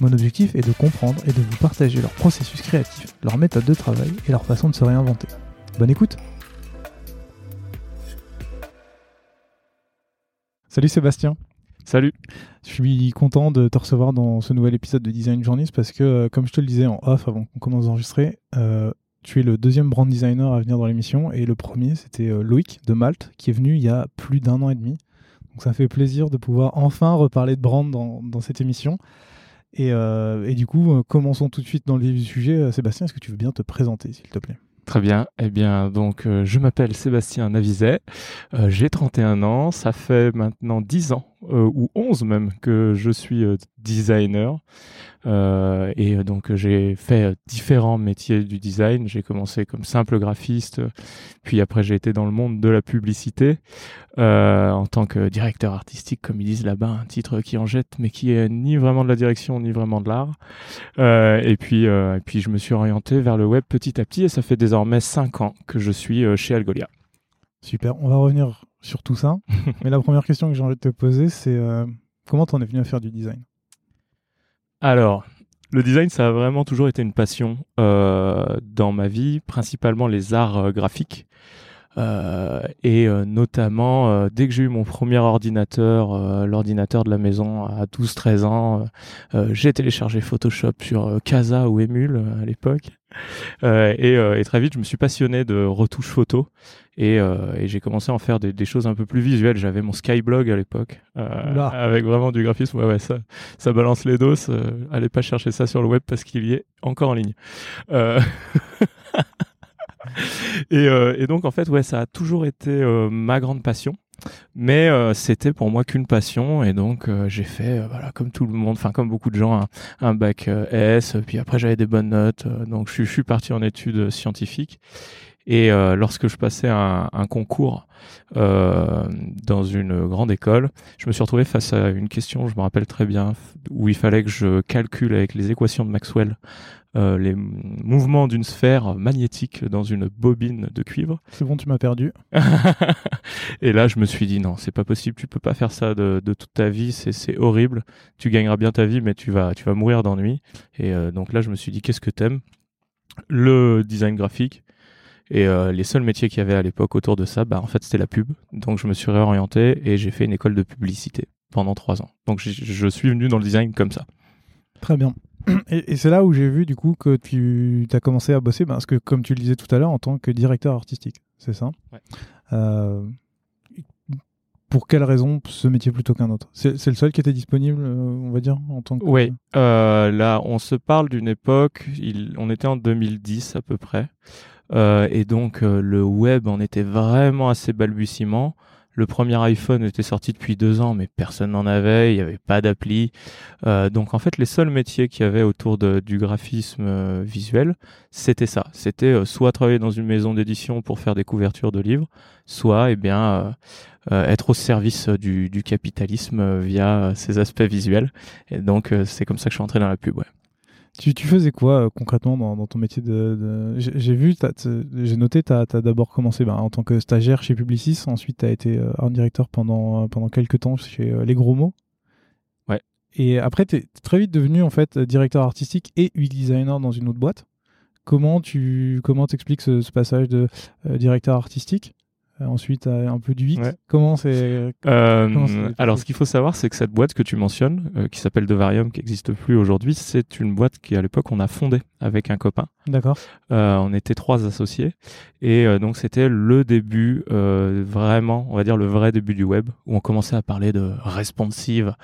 Mon objectif est de comprendre et de vous partager leur processus créatif, leur méthode de travail et leur façon de se réinventer. Bonne écoute Salut Sébastien Salut Je suis content de te recevoir dans ce nouvel épisode de Design Journeys parce que, euh, comme je te le disais en off avant qu'on commence à enregistrer, euh, tu es le deuxième brand designer à venir dans l'émission et le premier c'était euh, Loïc de Malte qui est venu il y a plus d'un an et demi. Donc ça fait plaisir de pouvoir enfin reparler de brand dans, dans cette émission. Et, euh, et, du coup, euh, commençons tout de suite dans le vif du sujet. Sébastien, est-ce que tu veux bien te présenter, s'il te plaît? Très bien. Eh bien, donc, euh, je m'appelle Sébastien Navizet. Euh, J'ai 31 ans. Ça fait maintenant 10 ans, euh, ou 11 même, que je suis designer. Euh, et donc j'ai fait différents métiers du design. J'ai commencé comme simple graphiste, puis après j'ai été dans le monde de la publicité euh, en tant que directeur artistique, comme ils disent là-bas, un titre qui en jette, mais qui est ni vraiment de la direction ni vraiment de l'art. Euh, et puis et puis je me suis orienté vers le web petit à petit, et ça fait désormais cinq ans que je suis chez Algolia. Super. On va revenir sur tout ça. mais la première question que j'ai envie de te poser, c'est comment t'en es venu à faire du design? Alors, le design, ça a vraiment toujours été une passion euh, dans ma vie, principalement les arts euh, graphiques. Euh, et euh, notamment, euh, dès que j'ai eu mon premier ordinateur, l'ordinateur de la maison à 12-13 ans, j'ai téléchargé Photoshop sur Casa ou Emule à l'époque. Et, et, très vite, je me suis passionné de retouches photo et, et j'ai commencé à en faire des, des, choses un peu plus visuelles. J'avais mon Skyblog à l'époque, avec vraiment du graphisme. Ouais, ouais, ça, ça balance les doses. allez pas chercher ça sur le web parce qu'il y est encore en ligne. et, euh, et, donc en fait ouais ça a toujours été euh, ma grande passion. Mais euh, c'était pour moi qu'une passion. Et donc j'ai fait voilà comme tout le monde enfin comme beaucoup de gens un, bac S. Puis après j'avais des bonnes notes donc je, suis parti en études scientifiques. Et lorsque je passais un concours dans une grande école je me suis retrouvé face à une question je me rappelle très bien où il fallait que je calcule avec les équations de Maxwell euh, les mouvements d'une sphère magnétique dans une bobine de cuivre. C'est bon, tu m'as perdu. et là, je me suis dit non, c'est pas possible, tu peux pas faire ça de, de toute ta vie, c'est horrible. Tu gagneras bien ta vie, mais tu vas, tu vas mourir d'ennui. Et euh, donc là, je me suis dit qu'est-ce que t'aimes? Le design graphique. Et euh, les seuls métiers qu'il y avait à l'époque autour de ça, bah, en fait, c'était la pub. Donc je me suis réorienté et j'ai fait une école de publicité pendant trois ans. Donc je suis venu dans le design comme ça. Très bien. Et, c'est là où j'ai vu du coup que tu as commencé à bosser, parce que comme tu le disais tout à l'heure, en tant que directeur artistique, c'est ça? Ouais. euh, Pour quelle raison ce métier plutôt qu'un autre? C'est le seul qui était disponible, euh, on va dire, en tant que... Oui, euh, là on se parle d'une époque, il, on était en 2010 à peu près, euh, et donc le web en était vraiment assez balbutiement. Le premier iPhone était sorti depuis deux ans, mais personne n'en avait, il n'y avait pas d'appli. Euh, donc en fait, les seuls métiers qu'il y avait autour du graphisme euh, visuel, c'était ça. C'était euh, soit travailler dans une maison d'édition pour faire des couvertures de livres, soit eh bien être au service du, capitalisme via ses aspects visuels. Et donc c'est comme ça que je suis entré dans la pub. Tu, tu, faisais quoi euh, concrètement dans, dans, ton métier de, de... J'ai vu, j'ai noté, tu as, as d'abord commencé bah, en tant que stagiaire chez Publicis, ensuite tu as été euh, art directeur pendant, euh, pendant quelques temps chez euh, Les Gros Mots. Ouais. Et après, tu es très vite devenu en fait directeur artistique et UX designer dans une autre boîte. Comment tu comment t'expliques ce, ce, passage de directeur artistique? Ensuite un peu du 8. Ouais. Comment c'est euh, Alors, ce qu'il faut savoir, c'est que cette boîte que tu mentionnes, euh, qui s'appelle Devarium, qui n'existe plus aujourd'hui, c'est une boîte qui, à l'époque, on a fondée avec un copain. D'accord. Euh, on était trois associés et euh, donc c'était le début euh, vraiment, on va dire le vrai début du web où on commençait à parler de responsive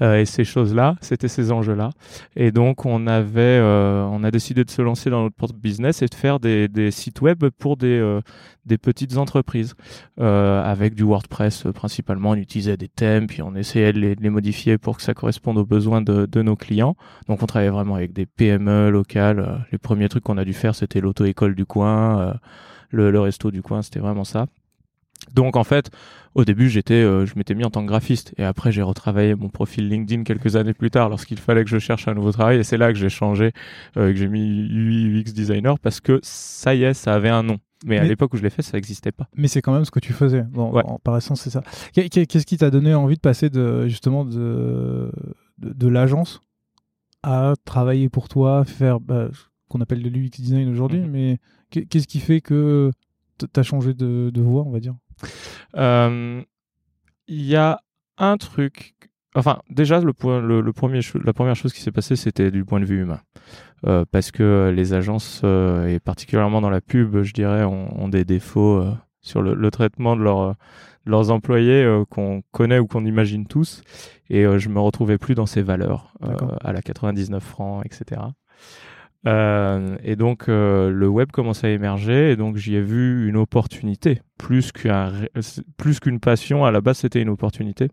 et ces choses-là, c'était ces enjeux-là. Et donc on avait, on a décidé de se lancer dans notre propre business et de faire des, des sites web pour des des petites entreprises avec du WordPress principalement. On utilisait des thèmes puis on essayait de les, modifier pour que ça corresponde aux besoins de, nos clients. Donc on travaillait vraiment avec des PME locales. Les premiers trucs qu'on a dû faire, c'était l'auto-école du coin, euh, le, resto du coin, c'était vraiment ça. Donc en fait, au début, j'étais, euh, je m'étais mis en tant que graphiste, et après j'ai retravaillé mon profil LinkedIn quelques années plus tard, lorsqu'il fallait que je cherche un nouveau travail, et c'est là que j'ai changé, euh, que j'ai mis UX designer parce que ça y est, ça avait un nom. Mais, à l'époque où je l'ai fait, ça n'existait pas. Mais c'est quand même ce que tu faisais. Bon, par essence, c'est ça. Qu'est-ce qui t'a donné envie de passer de justement de de, l'agence à travailler pour toi, faire bah, qu'on appelle le l'UX design aujourd'hui, mhm. mais qu'est-ce qui fait que tu as changé de, voie, on va dire? Euh, Il y a un truc. Enfin, déjà, le, point, le, premier la première chose qui s'est passée, c'était du point de vue humain. Euh, parce que les agences, euh, et particulièrement dans la pub, je dirais, ont, des défauts sur le, traitement de, leurs employés qu'on connaît ou qu'on imagine tous. Et je me retrouvais plus dans ces valeurs, à la 99 francs, etc. Euh, et donc euh, le web commence à émerger et donc j'y ai vu une opportunité plus qu'une passion. À la base, c'était une opportunité.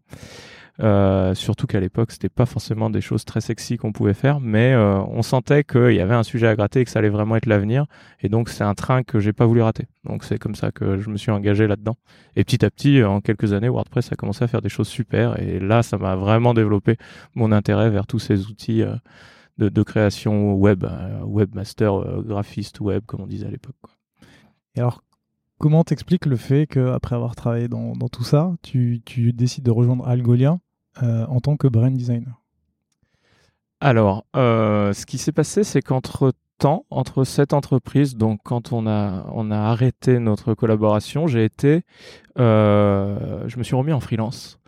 Euh, surtout qu'à l'époque, c'était pas forcément des choses très sexy qu'on pouvait faire, mais euh, on sentait qu'il y avait un sujet à gratter et que ça allait vraiment être l'avenir. Et donc, c'est un train que j'ai pas voulu rater. Donc, c'est comme ça que je me suis engagé là-dedans. Et petit à petit, en quelques années, WordPress a commencé à faire des choses super. Et là, ça m'a vraiment développé mon intérêt vers tous ces outils de, création web, euh, webmaster, euh, graphiste web, comme on disait à l'époque. Et alors, comment t'expliques le fait qu'après avoir travaillé dans, tout ça, tu, décides de rejoindre Algolia euh, en tant que brand designer Alors, ce qui s'est passé, c'est qu'entre temps, entre cette entreprise, donc quand on a, on a arrêté notre collaboration, j'ai été, je me suis remis en freelance.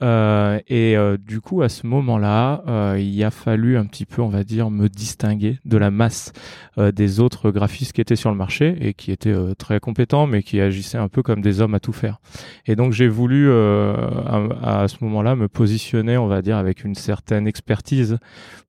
Euh, et euh, du coup, à ce moment-là, euh, il a fallu un petit peu, on va dire, me distinguer de la masse des autres graphistes qui étaient sur le marché et qui étaient très compétents, mais qui agissaient un peu comme des hommes à tout faire. Et donc, j'ai voulu, à, à, ce moment-là, me positionner, on va dire, avec une certaine expertise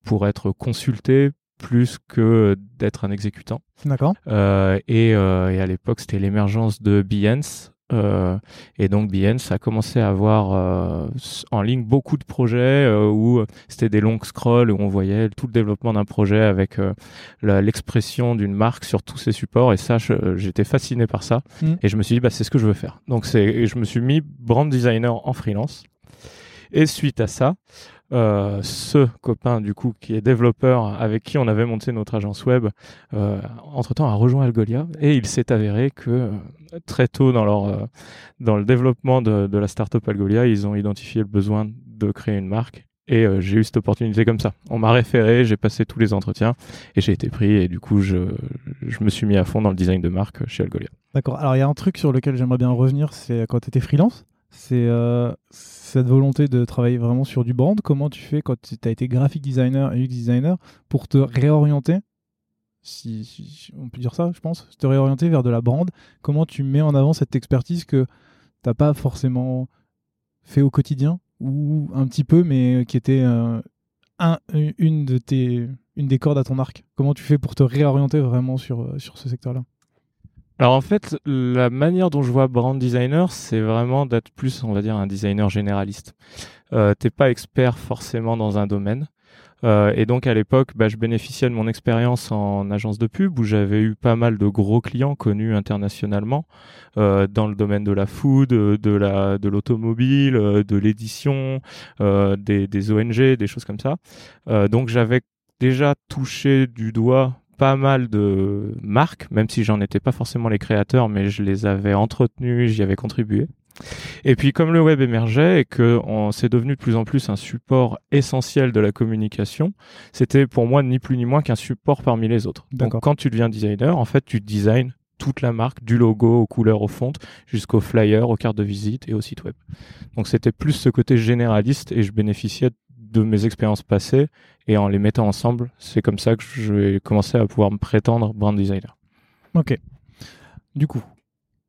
pour être consulté plus que d'être un exécutant. D'accord. et, et, à l'époque, c'était l'émergence de Behance, euh, et donc Behance a commencé à avoir euh, en ligne beaucoup de projets euh, où c'était des longs scrolls où on voyait tout le développement d'un projet avec l'expression d'une marque sur tous ses supports. Et ça j'étais fasciné par ça. Mm. et je me suis dit bah c'est ce que je veux faire. Donc c'est je me suis mis brand designer en freelance. Et suite à ça euh, ce copain du coup qui est développeur avec qui on avait monté notre agence web euh, entre temps a rejoint Algolia et il s'est avéré que euh, très tôt dans leur dans le développement de, de, la startup Algolia ils ont identifié le besoin de créer une marque et j'ai eu cette opportunité comme ça. On m'a référé, j'ai passé tous les entretiens et j'ai été pris et du coup je, je me suis mis à fond dans le design de marque chez Algolia. D'accord. Alors il y a un truc sur lequel j'aimerais bien revenir, c'est quand tu étais freelance, c'est cette volonté de travailler vraiment sur du brand, comment tu fais quand tu as été graphic designer et UX designer pour te réorienter si, on peut dire ça, je pense, te réorienter vers de la brand, comment tu mets en avant cette expertise que tu n'as pas forcément fait au quotidien? Ou un petit peu, mais qui était euh, un, une, de tes, une des cordes à ton arc. Comment tu fais pour te réorienter vraiment sur, euh, sur ce secteur-là? Alors en fait, la manière dont je vois brand designer, c'est vraiment d'être plus, on va dire, un designer généraliste. Euh, T'es pas expert forcément dans un domaine. Euh, et donc à l'époque, bah, je bénéficiais de mon expérience en agence de pub où j'avais eu pas mal de gros clients connus internationalement euh, dans le domaine de la food, de la de l'automobile, euh, de l'édition, euh, des, des ONG, des choses comme ça. Euh, donc j'avais déjà touché du doigt pas mal de marques, même si j'en étais pas forcément les créateurs, mais je les avais entretenus, j'y avais contribué. Et puis comme le web émergeait et que c'est devenu de plus en plus un support essentiel de la communication, c'était pour moi ni plus ni moins qu'un support parmi les autres. Donc quand tu deviens designer, en fait tu designs toute la marque, du logo aux couleurs, aux fontes, jusqu'aux flyers, aux cartes de visite et au site web. Donc c'était plus ce côté généraliste et je bénéficiais de mes expériences passées et en les mettant ensemble, c'est comme ça que je vais commencer à pouvoir me prétendre brand designer. Ok. Du coup,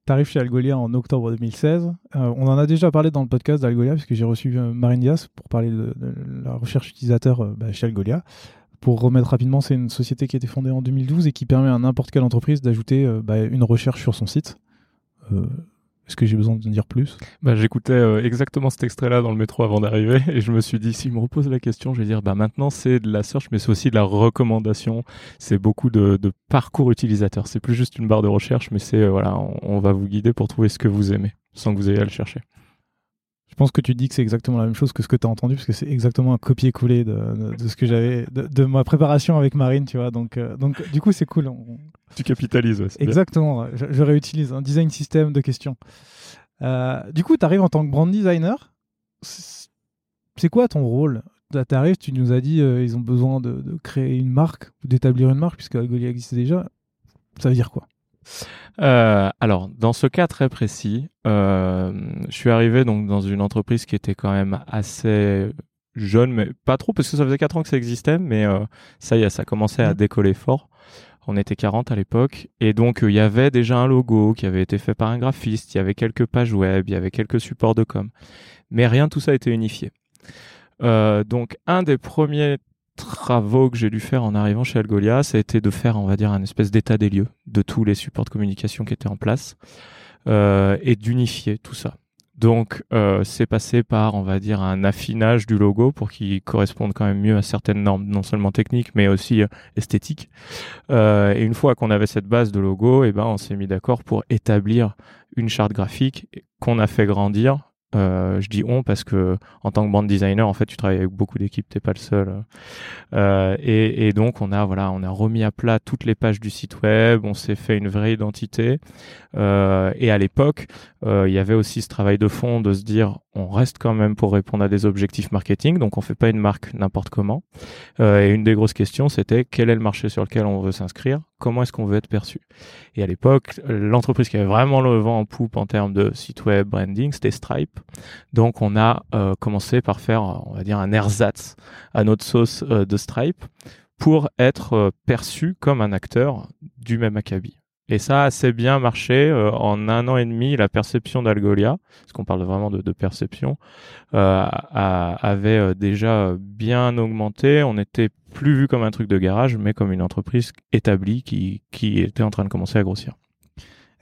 tu arrives chez Algolia en octobre 2016. Euh, on en a déjà parlé dans le podcast d'Algolia, puisque j'ai reçu euh, Marine Diaz pour parler de, la recherche utilisateur euh, bah, chez Algolia. Pour remettre rapidement, c'est une société qui a été fondée en 2012 et qui permet à n'importe quelle entreprise d'ajouter bah, une recherche sur son site. Est-ce que j'ai besoin de dire plus? Bah, J'écoutais euh, exactement cet extrait-là dans le métro avant d'arriver et je me suis dit, s'il me repose la question, je vais dire, bah, maintenant c'est de la search, mais c'est aussi de la recommandation. C'est beaucoup de, parcours utilisateur. C'est plus juste une barre de recherche, mais c'est, euh, voilà, on, va vous guider pour trouver ce que vous aimez sans que vous ayez à le chercher. Je pense que tu dis que c'est exactement la même chose que ce que tu as entendu, parce que c'est exactement un copier-coller de, ce que j'avais, de, ma préparation avec Marine, tu vois. Donc, euh, donc du coup, c'est cool. Tu capitalises, Exactement. Je, réutilise un design système de questions. Euh, du coup, tu arrives en tant que brand designer. C'est quoi ton rôle? Tu arrives, tu nous as dit euh, ils ont besoin de, créer une marque, d'établir une marque, puisque Algolia existe déjà. Ça veut dire quoi? Euh, alors, dans ce cas très précis, euh, je suis arrivé donc dans une entreprise qui était quand même assez jeune, mais pas trop, parce que ça faisait 4 ans que ça existait, mais euh, ça y est, ça commençait à mmh. décoller fort. On était 40 à l'époque, et donc il y avait déjà un logo qui avait été fait par un graphiste, il y avait quelques pages web, il y avait quelques supports de com, mais rien tout ça a été unifié. donc un des premiers travaux que j'ai dû faire en arrivant chez Algolia, ça a été de faire, on va dire, un espèce d'état des lieux de tous les supports de communication qui étaient en place euh, et d'unifier tout ça. Donc, euh, c'est passé par, on va dire, un affinage du logo pour qu'il corresponde quand même mieux à certaines normes, non seulement techniques, mais aussi euh, esthétiques. Et une fois qu'on avait cette base de logo, eh ben, on s'est mis d'accord pour établir une charte graphique qu'on a fait grandir euh, je dis on parce que en tant que brand designer, en fait, tu travailles avec beaucoup d'équipes, t'es pas le seul. Euh, et, donc on a voilà, on a remis à plat toutes les pages du site web, on s'est fait une vraie identité. Euh, et à l'époque, il y avait aussi ce travail de fond de se dire, on reste quand même pour répondre à des objectifs marketing, donc on fait pas une marque n'importe comment. Et une des grosses questions, c'était quel est le marché sur lequel on veut s'inscrire? Comment est-ce qu'on veut être perçu. Et à l'époque, l'entreprise qui avait vraiment le vent en poupe en termes de site web branding, c'était Stripe. Donc on a euh, commencé par faire, on va dire, un ersatz à notre sauce euh, de Stripe pour être euh, perçu comme un acteur du même acabit. Et ça a assez bien marché. en un an et demi, la perception d'Algolia, parce qu'on parle vraiment de, perception, avait déjà bien augmenté. On était plus vu comme un truc de garage, mais comme une entreprise établie qui, était en train de commencer à grossir.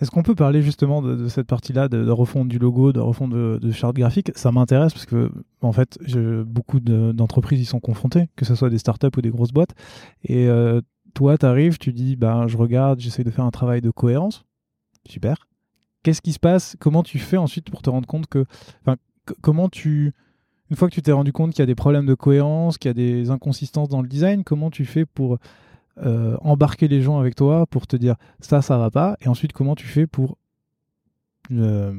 Est-ce qu'on peut parler justement de, cette partie-là, de, refonte du logo, de refonte de, de charte graphique? Ça m'intéresse parce que, en fait, beaucoup d'entreprises y sont confrontées, que ce soit des startups ou des grosses boîtes. Et euh, toi, tu arrives, tu dis, ben, je regarde, j'essaie de faire un travail de cohérence. Super. Qu'est-ce qui se passe? Comment tu fais ensuite pour te rendre compte que. Comment tu une fois que tu t'es rendu compte qu'il y a des problèmes de cohérence, qu'il y a des inconsistances dans le design, comment tu fais pour euh, embarquer les gens avec toi, pour te dire ça, ça va pas, et ensuite comment tu fais pour euh,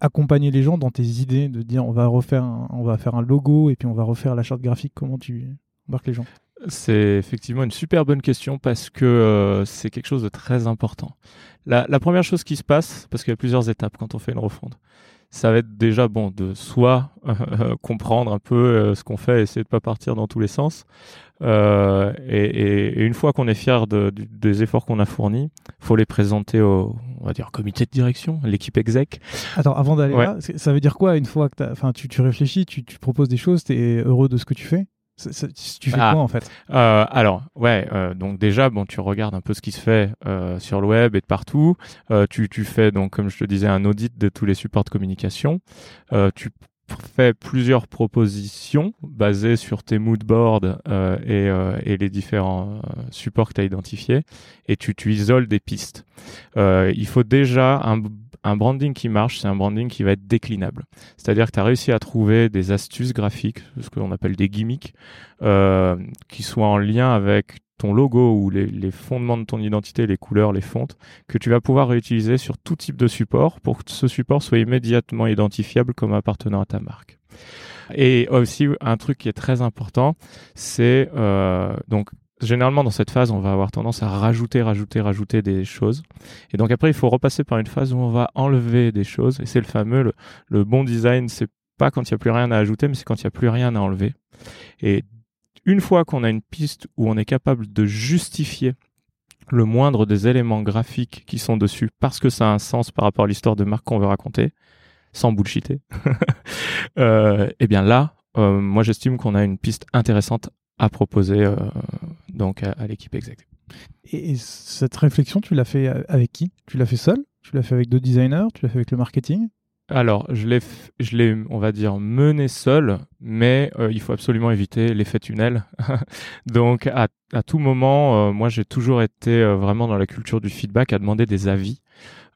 accompagner les gens dans tes idées, de dire on va refaire, on va faire un logo et puis on va refaire la charte graphique, comment tu embarques les gens? C'est effectivement une super bonne question parce que euh, c'est quelque chose de très important. La, la, première chose qui se passe, parce qu'il y a plusieurs étapes quand on fait une refonte, ça va être déjà bon de soit euh, comprendre un peu euh, ce qu'on fait, essayer de pas partir dans tous les sens. Euh, et, une fois qu'on est fier de, des efforts qu'on a fournis, faut les présenter au, on va dire, comité de direction, l'équipe exec. Attends, avant d'aller là, ça veut dire quoi une fois que enfin, tu, tu réfléchis, tu, tu proposes des choses, tu es heureux de ce que tu fais? Tu fais ah, quoi en fait? Euh, Alors, ouais, euh, donc déjà, bon, tu regardes un peu ce qui se fait euh, sur le web et de partout. Tu, tu fais donc, comme je te disais, un audit de tous les supports de communication. Tu fais plusieurs propositions basées sur tes mood boards et, et, les différents supports que tu as identifiés et tu, tu isoles des pistes. il faut déjà un un branding qui marche, c'est un branding qui va être déclinable. C'est-à-dire que tu as réussi à trouver des astuces graphiques, ce qu'on appelle des gimmicks, euh, qui soient en lien avec ton logo ou les, fondements de ton identité, les couleurs, les fontes, que tu vas pouvoir réutiliser sur tout type de support pour que ce support soit immédiatement identifiable comme appartenant à ta marque. Et aussi un truc qui est très important, c'est euh, donc généralement dans cette phase, on va avoir tendance à rajouter, rajouter, rajouter des choses. Et donc après, il faut repasser par une phase où on va enlever des choses. Et c'est le fameux, le, bon design, c'est pas quand il n'y a plus rien à ajouter, mais c'est quand il n'y a plus rien à enlever. Et une fois qu'on a une piste où on est capable de justifier le moindre des éléments graphiques qui sont dessus parce que ça a un sens par rapport à l'histoire de marque qu'on veut raconter, sans bullshiter, euh, eh bien là, euh, moi j'estime qu'on a une piste intéressante à proposer euh, donc à, l'équipe exec. Et cette réflexion, tu l'as fait avec qui? Tu l'as fait seul? Tu l'as fait avec deux designers? Tu l'as fait avec le marketing? Alors, je l'ai, je l'ai, on va dire, mené seul, mais euh, il faut absolument éviter l'effet tunnel. Donc, à, tout moment, euh, moi, j'ai toujours été euh, vraiment dans la culture du feedback, à demander des avis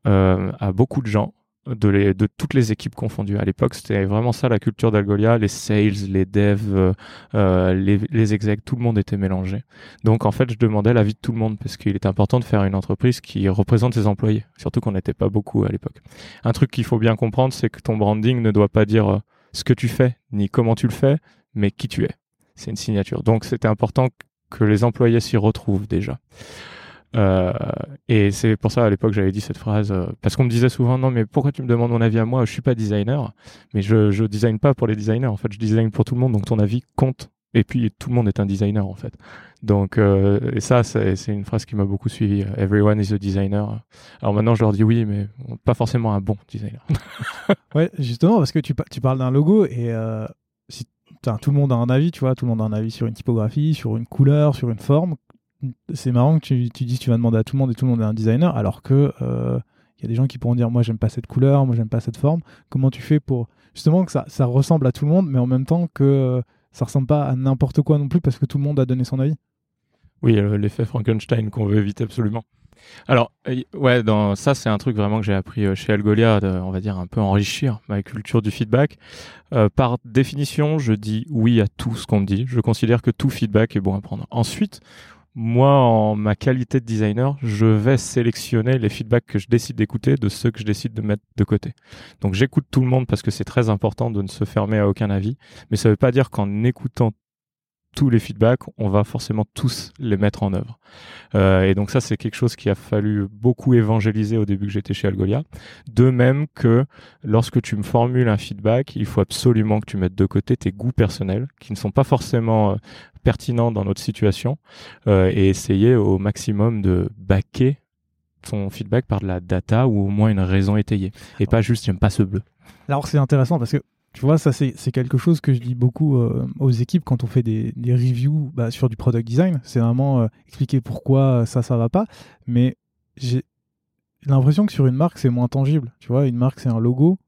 à beaucoup de gens de, toutes les équipes confondues. À l'époque, c'était vraiment ça la culture d'Algolia. Les sales, les devs, euh, euh, les, les execs, tout le monde était mélangé. Donc en fait, je demandais l'avis de tout le monde parce qu'il est important de faire une entreprise qui représente ses employés. Surtout qu'on n'était pas beaucoup à l'époque. Un truc qu'il faut bien comprendre, c'est que ton branding ne doit pas dire euh, ce que tu fais, ni comment tu le fais, mais qui tu es. C'est une signature. Donc c'était important que les employés s'y retrouvent déjà. Euh, et c'est pour ça à l'époque j'avais dit cette phrase euh, parce qu'on me disait souvent non mais pourquoi tu me demandes mon avis à moi? Je suis pas designer. Mais je je design pas pour les designers. En fait je design pour tout le monde. Donc ton avis compte. Et puis tout le monde est un designer en fait. Donc euh, et ça c'est une phrase qui m'a beaucoup suivi. Everyone is a designer. Alors maintenant je leur dis oui mais pas forcément un bon designer. Ouais justement parce que tu, tu parles d'un logo et si tout le monde a un avis tu vois. Tout le monde a un avis sur une typographie sur une couleur sur une forme c'est marrant que tu, tu dises tu vas demander à tout le monde et tout le monde est un designer, alors que il euh, y a des gens qui pourront dire moi j'aime pas cette couleur, moi j'aime pas cette forme. Comment tu fais pour justement que ça, ressemble à tout le monde, mais en même temps que euh, ça ressemble pas à n'importe quoi non plus parce que tout le monde a donné son avis? Oui, euh, l'effet Frankenstein qu'on veut éviter absolument. Alors, ouais, dans, ça, c'est un truc vraiment que j'ai appris chez Algolia, on va dire un peu enrichir ma culture du feedback. par définition, je dis oui à tout ce qu'on me dit. Je considère que tout feedback est bon à prendre. Ensuite, moi, en ma qualité de designer, je vais sélectionner les feedbacks que je décide d'écouter de ceux que je décide de mettre de côté. Donc j'écoute tout le monde parce que c'est très important de ne se fermer à aucun avis, mais ça ne veut pas dire qu'en écoutant tous les feedbacks, on va forcément tous les mettre en œuvre. Euh, et donc ça, c'est quelque chose qui a fallu beaucoup évangéliser au début que j'étais chez Algolia. De même que lorsque tu me formules un feedback, il faut absolument que tu mettes de côté tes goûts personnels, qui ne sont pas forcément euh, pertinent dans notre situation euh, et essayer au maximum de backer ton feedback par de la data ou au moins une raison étayée et pas juste j'aime pas ce bleu. Alors c'est intéressant parce que tu vois, ça c'est quelque chose que je dis beaucoup euh, aux équipes quand on fait des, des reviews bah, sur du product design. C'est vraiment euh, expliquer pourquoi ça, ça va pas. Mais j'ai l'impression que sur une marque, c'est moins tangible. Tu vois, une marque, c'est un logo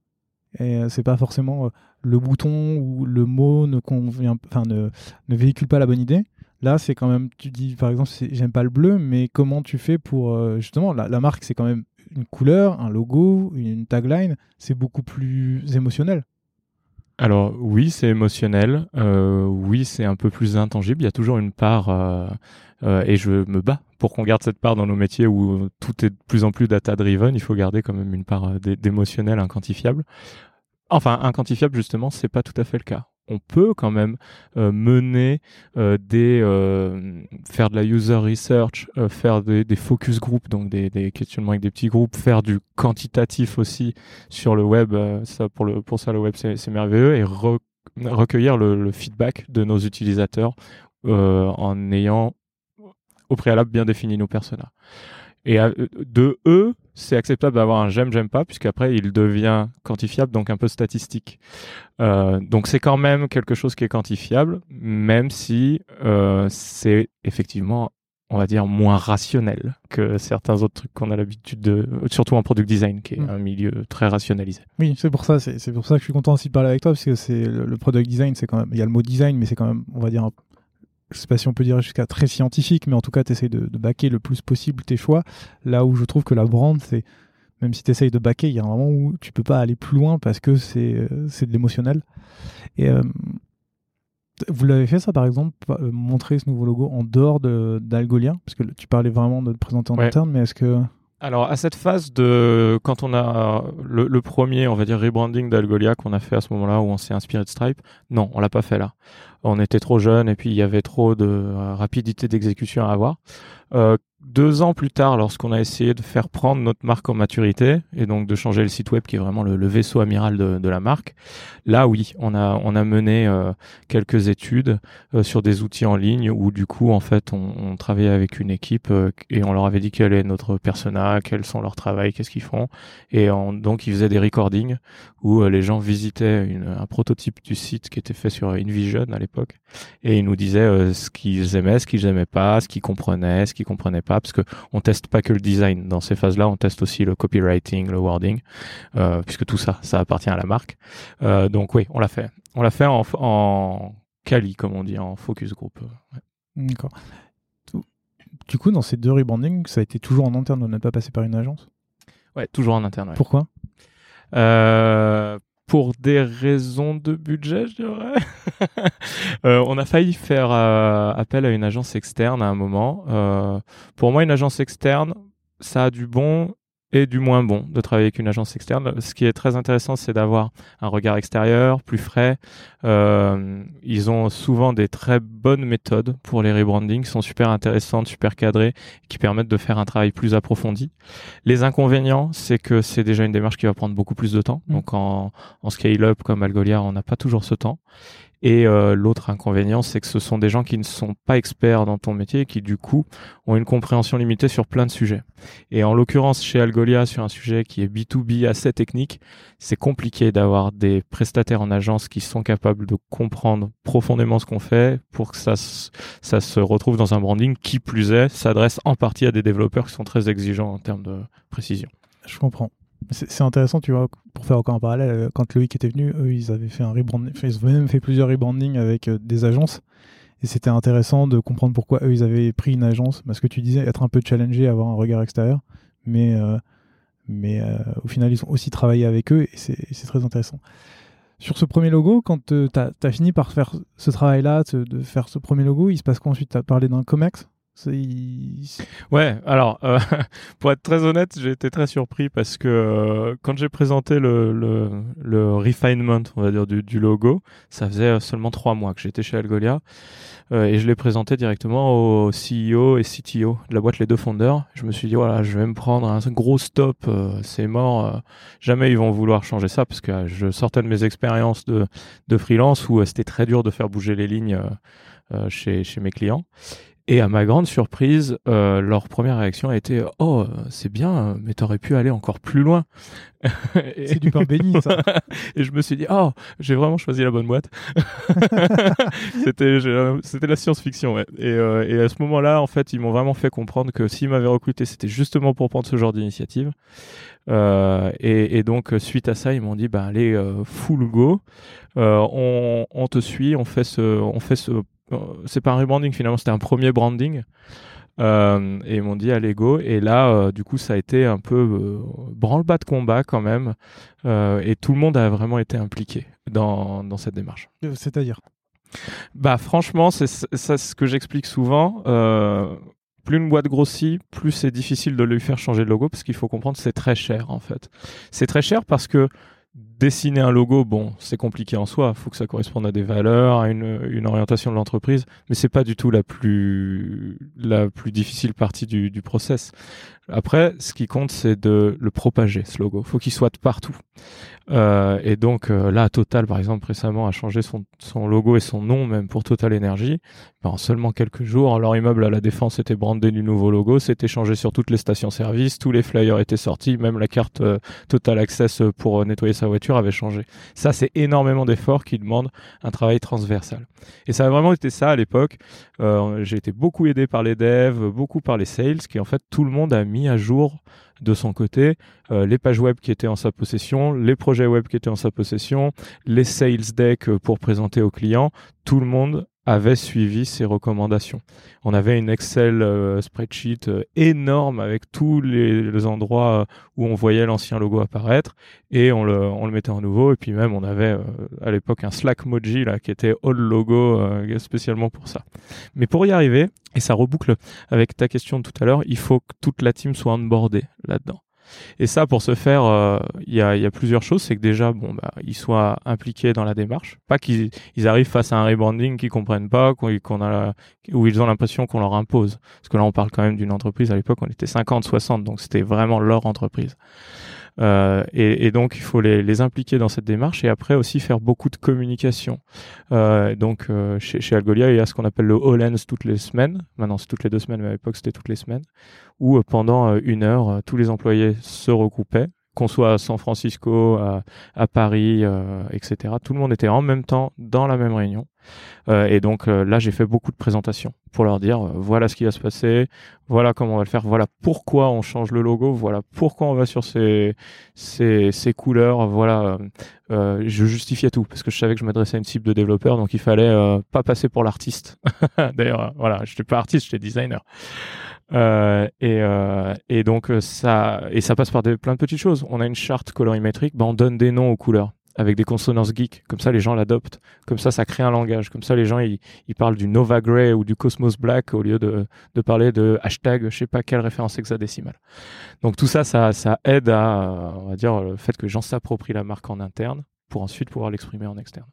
et c'est pas forcément le bouton ou le mot ne convient, ne, ne véhicule pas la bonne idée. Là, c'est quand même, tu dis par exemple, j'aime pas le bleu, mais comment tu fais pour euh, justement la, marque, c'est quand même une couleur, un logo, une tagline, c'est beaucoup plus émotionnel. Alors oui, c'est émotionnel. Euh, oui, c'est un peu plus intangible. Il y a toujours une part, euh, et je me bats pour qu'on garde cette part dans nos métiers où tout est de plus en plus data-driven. Il faut garder quand même une part d'émotionnel inquantifiable. Enfin, inquantifiable, justement, c'est pas tout à fait le cas. On peut quand même euh, mener euh, des euh, faire de la user research, faire des, focus group, donc des, questionnements avec des petits groupes, faire du quantitatif aussi sur le web. ça pour ça le web c'est merveilleux et recueillir le, le, feedback de nos utilisateurs en ayant au préalable bien défini nos personas. Et de eux, c'est acceptable d'avoir un j'aime, j'aime pas, puisqu'après il devient quantifiable, donc un peu statistique. Euh, donc c'est quand même quelque chose qui est quantifiable, même si euh, c'est effectivement, on va dire, moins rationnel que certains autres trucs qu'on a l'habitude de, surtout en product design, qui est mm. un milieu très rationalisé. Oui, c'est pour ça, c'est pour ça que je suis content aussi de parler avec toi, parce que c'est le, le, product design, c'est quand même, il y a le mot design, mais c'est quand même, on va dire, je sais pas si on peut dire jusqu'à très scientifique, mais en tout cas, tu essayes de, de baquer le plus possible tes choix. Là où je trouve que la brand, c'est même si tu essayes de baquer, il y a un moment où tu peux pas aller plus loin parce que c'est euh, de l'émotionnel. Et euh, vous l'avez fait ça par exemple, euh, montrer ce nouveau logo en dehors d'Algolia? Parce que tu parlais vraiment de te présenter en interne, mais est-ce que. Alors à cette phase de quand on a le, le premier, on va dire rebranding d'Algolia qu'on a fait à ce moment-là où on s'est inspiré de Stripe, non, on l'a pas fait là on était trop jeune et puis il y avait trop de euh, rapidité d'exécution à avoir. Euh, deux ans plus tard, lorsqu'on a essayé de faire prendre notre marque en maturité et donc de changer le site web qui est vraiment le, vaisseau amiral de, la marque, là oui, on a on a mené euh, quelques études euh, sur des outils en ligne où du coup en fait on, on travaillait avec une équipe euh, et on leur avait dit quel est notre persona, quels sont leurs travails, qu'est-ce qu'ils font. Et donc ils faisaient des recordings où les gens visitaient un prototype du site qui était fait sur InVision à l'époque et ils nous disaient ce qu'ils aimaient, ce qu'ils aimaient pas, ce qu'ils comprenaient, ce qu'ils comprenaient pas parce que on teste pas que le design dans ces phases-là, on teste aussi le copywriting, le wording, euh, puisque tout ça, ça appartient à la marque. Euh, donc oui, on l'a fait. On l'a fait en, en quali, comme on dit, en focus group. D'accord. Du coup, dans ces deux rebrandings, ça a été toujours en interne, on n'a pas passé par une agence? Ouais, toujours en interne. Pourquoi? Euh, pour des raisons de budget, je dirais. euh, on a failli faire euh, appel à une agence externe à un moment. Euh, pour moi, une agence externe, ça a du bon et du moins bon de travailler avec une agence externe. Ce qui est très intéressant, c'est d'avoir un regard extérieur, plus frais. Euh, ils ont souvent des très bonnes méthodes pour les rebrandings, qui sont super intéressantes, super cadrées, qui permettent de faire un travail plus approfondi. Les inconvénients, c'est que c'est déjà une démarche qui va prendre beaucoup plus de temps. Mmh. Donc en, en scale-up comme Algolia, on n'a pas toujours ce temps. Et euh, l'autre inconvénient, c'est que ce sont des gens qui ne sont pas experts dans ton métier et qui du coup ont une compréhension limitée sur plein de sujets. Et en l'occurrence, chez Algolia, sur un sujet qui est B2B assez technique, c'est compliqué d'avoir des prestataires en agence qui sont capables de comprendre profondément ce qu'on fait pour que ça, ça se retrouve dans un branding qui plus est s'adresse en partie à des développeurs qui sont très exigeants en termes de précision. Je comprends. C'est intéressant, tu vois, pour faire encore un parallèle, euh, quand Loïc était venu, eux, ils avaient fait un rebranding, ils même fait plusieurs rebrandings avec euh, des agences. Et c'était intéressant de comprendre pourquoi eux, ils avaient pris une agence. Parce que tu disais, être un peu challengé, avoir un regard extérieur. Mais, euh, au final, ils ont aussi travaillé avec eux et c'est très intéressant. Sur ce premier logo, quand tu as, fini par faire ce travail-là, de faire ce premier logo, il se passe quoi ensuite? Tu as parlé d'un COMEX? Ouais, alors euh, pour être très honnête, j'ai été très surpris parce que euh, quand j'ai présenté le, le, le, refinement, on va dire, du, du, logo, ça faisait seulement trois mois que j'étais chez Algolia euh, et je l'ai présenté directement au CEO et CTO de la boîte, les deux fondeurs. Je me suis dit voilà, je vais me prendre un gros stop, c'est mort, jamais ils vont vouloir changer ça parce que je sortais de mes expériences de, de freelance où c'était très dur de faire bouger les lignes chez, chez mes clients. Et à ma grande surprise, euh, leur première réaction a été Oh, c'est bien, mais t'aurais pu aller encore plus loin. c'est du pain béni, ça. et je me suis dit Oh, j'ai vraiment choisi la bonne boîte. c'était, c'était la science-fiction, ouais. Et, euh, et, à ce moment-là, en fait, ils m'ont vraiment fait comprendre que s'ils m'avaient recruté, c'était justement pour prendre ce genre d'initiative. Euh, et, et, donc, suite à ça, ils m'ont dit Bah, allez, full go. On, on, te suit, on fait ce, on fait ce c'est pas un rebranding finalement, c'était un premier branding. Euh, et ils m'ont dit allez go. Et là euh, du coup ça a été un peu branle-bas de combat quand même. Et tout le monde a vraiment été impliqué dans, dans cette démarche. C'est-à-dire? Bah franchement c'est ça ce que j'explique souvent. Plus une boîte grossit, plus c'est difficile de lui faire changer de logo parce qu'il faut comprendre c'est très cher en fait. C'est très cher parce que dessiner un logo, bon, c'est compliqué en soi. Il faut que ça corresponde à des valeurs, à une, orientation de l'entreprise, mais c'est pas du tout la plus la plus difficile partie du, du process. Après, ce qui compte, c'est de le propager, ce logo. faut qu'il soit de partout. Euh, et donc euh, là, Total, par exemple, récemment a changé son, logo et son nom même pour Total Energy. Ben, en seulement quelques jours, leur immeuble à la Défense était brandé du nouveau logo, c'était changé sur toutes les stations-service, tous les flyers étaient sortis, même la carte euh, Total Access pour nettoyer sa voiture avait changé. Ça, c'est énormément d'efforts qui demandent un travail transversal. Et ça a vraiment été ça à l'époque. J'ai été beaucoup aidé par les devs, beaucoup par les sales, qui en fait tout le monde a mis à jour de son côté euh, les pages web qui étaient en sa possession, les projets web qui étaient en sa possession, les sales decks pour présenter aux clients. Tout le monde avait suivi ses recommandations. On avait une Excel euh, spreadsheet euh, énorme avec tous les, endroits euh, où on voyait l'ancien logo apparaître et on le, mettait en nouveau. Et puis même, on avait à l'époque un Slack Moji là, qui était all logo spécialement pour ça. Mais pour y arriver, et ça reboucle avec ta question de tout à l'heure, il faut que toute la team soit onboardée là-dedans. Et ça, pour ce faire, euh, il y, a, plusieurs choses. C'est que déjà, bon, bah, ils soient impliqués dans la démarche, pas qu'ils ils arrivent face à un rebranding qu'ils comprennent pas, qu'on où ils ont l'impression qu'on leur impose. Parce que là, on parle quand même d'une entreprise. À l'époque, on était 50, 60, donc c'était vraiment leur entreprise. Euh, et, donc, il faut les, impliquer dans cette démarche et après aussi faire beaucoup de communication. Euh, donc, euh, chez, chez, Algolia, il y a ce qu'on appelle le Hollands toutes les semaines. Maintenant, c'est toutes les deux semaines, mais à l'époque, c'était toutes les semaines. Où pendant une heure, tous les employés se regroupaient qu'on soit à San Francisco, à, Paris, euh, etc. Tout le monde était en même temps dans la même réunion. Euh, et donc euh, là, j'ai fait beaucoup de présentations pour leur dire voilà ce qui va se passer, voilà comment on va le faire, voilà pourquoi on change le logo, voilà pourquoi on va sur ces ces, couleurs, voilà. je justifiais tout parce que je savais que je m'adressais à une cible de développeurs, donc il fallait pas passer pour l'artiste. D'ailleurs, voilà, je n'étais pas artiste, j'étais designer. Euh, et, euh, et, donc ça et ça passe par des, plein de petites choses. On a une charte colorimétrique, ben on donne des noms aux couleurs avec des consonances geeks. Comme ça, les gens l'adoptent. Comme ça, ça crée un langage. Comme ça, les gens ils, parlent du Nova Grey ou du Cosmos Black au lieu de, de parler de hashtag, je sais pas quelle référence hexadécimale. Donc tout ça, ça, ça aide à, on va dire, le fait que les gens s'approprient la marque en interne pour ensuite pouvoir l'exprimer en externe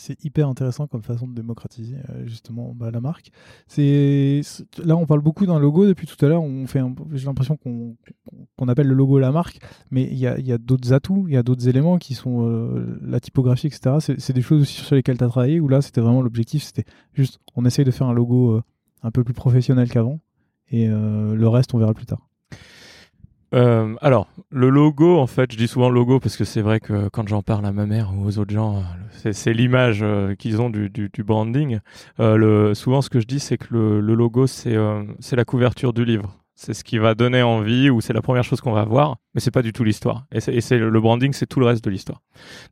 c'est hyper intéressant comme façon de démocratiser euh, justement bah, la marque. C'est là on parle beaucoup d'un logo depuis tout à l'heure. On fait, j'ai l'impression qu'on appelle le logo la marque, mais il y a, d'autres atouts, il y a d'autres éléments qui sont euh, la typographie, etc. C'est des choses aussi sur lesquelles tu as travaillé. Où là c'était vraiment l'objectif, c'était juste on essaye de faire un logo euh, un peu plus professionnel qu'avant, et le reste on verra plus tard. Euh, alors, le logo, en fait, je dis souvent logo parce que c'est vrai que quand j'en parle à ma mère ou aux autres gens, c'est l'image euh, qu'ils ont du, du, du branding. Euh, le, souvent, ce que je dis, c'est que le, le logo, c'est euh, la couverture du livre. C'est ce qui va donner envie ou c'est la première chose qu'on va voir, mais c'est pas du tout l'histoire. Et, c'est le branding, c'est tout le reste de l'histoire.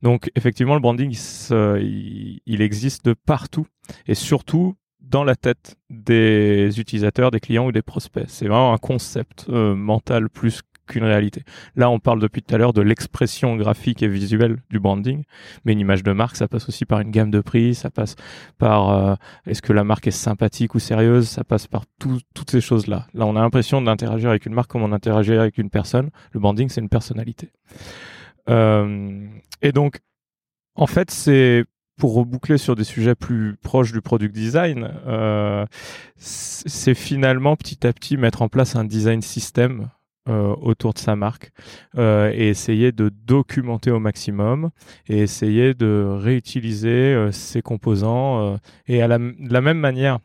Donc, effectivement, le branding, il, il existe de partout et surtout dans la tête des utilisateurs, des clients ou des prospects. C'est vraiment un concept euh, mental plus qu'une réalité. Là, on parle depuis tout à l'heure de l'expression graphique et visuelle du branding, mais une image de marque, ça passe aussi par une gamme de prix, ça passe par euh, est-ce que la marque est sympathique ou sérieuse, ça passe par toutes ces choses-là. Là, on a l'impression d'interagir avec une marque comme on interagit avec une personne. Le branding, c'est une personnalité. Euh, et donc, en fait, c'est pour reboucler sur des sujets plus proches du product design, euh, c'est finalement petit à petit mettre en place un design système euh, autour de sa marque euh, et essayer de documenter au maximum et essayer de réutiliser ses composants et à de la même manière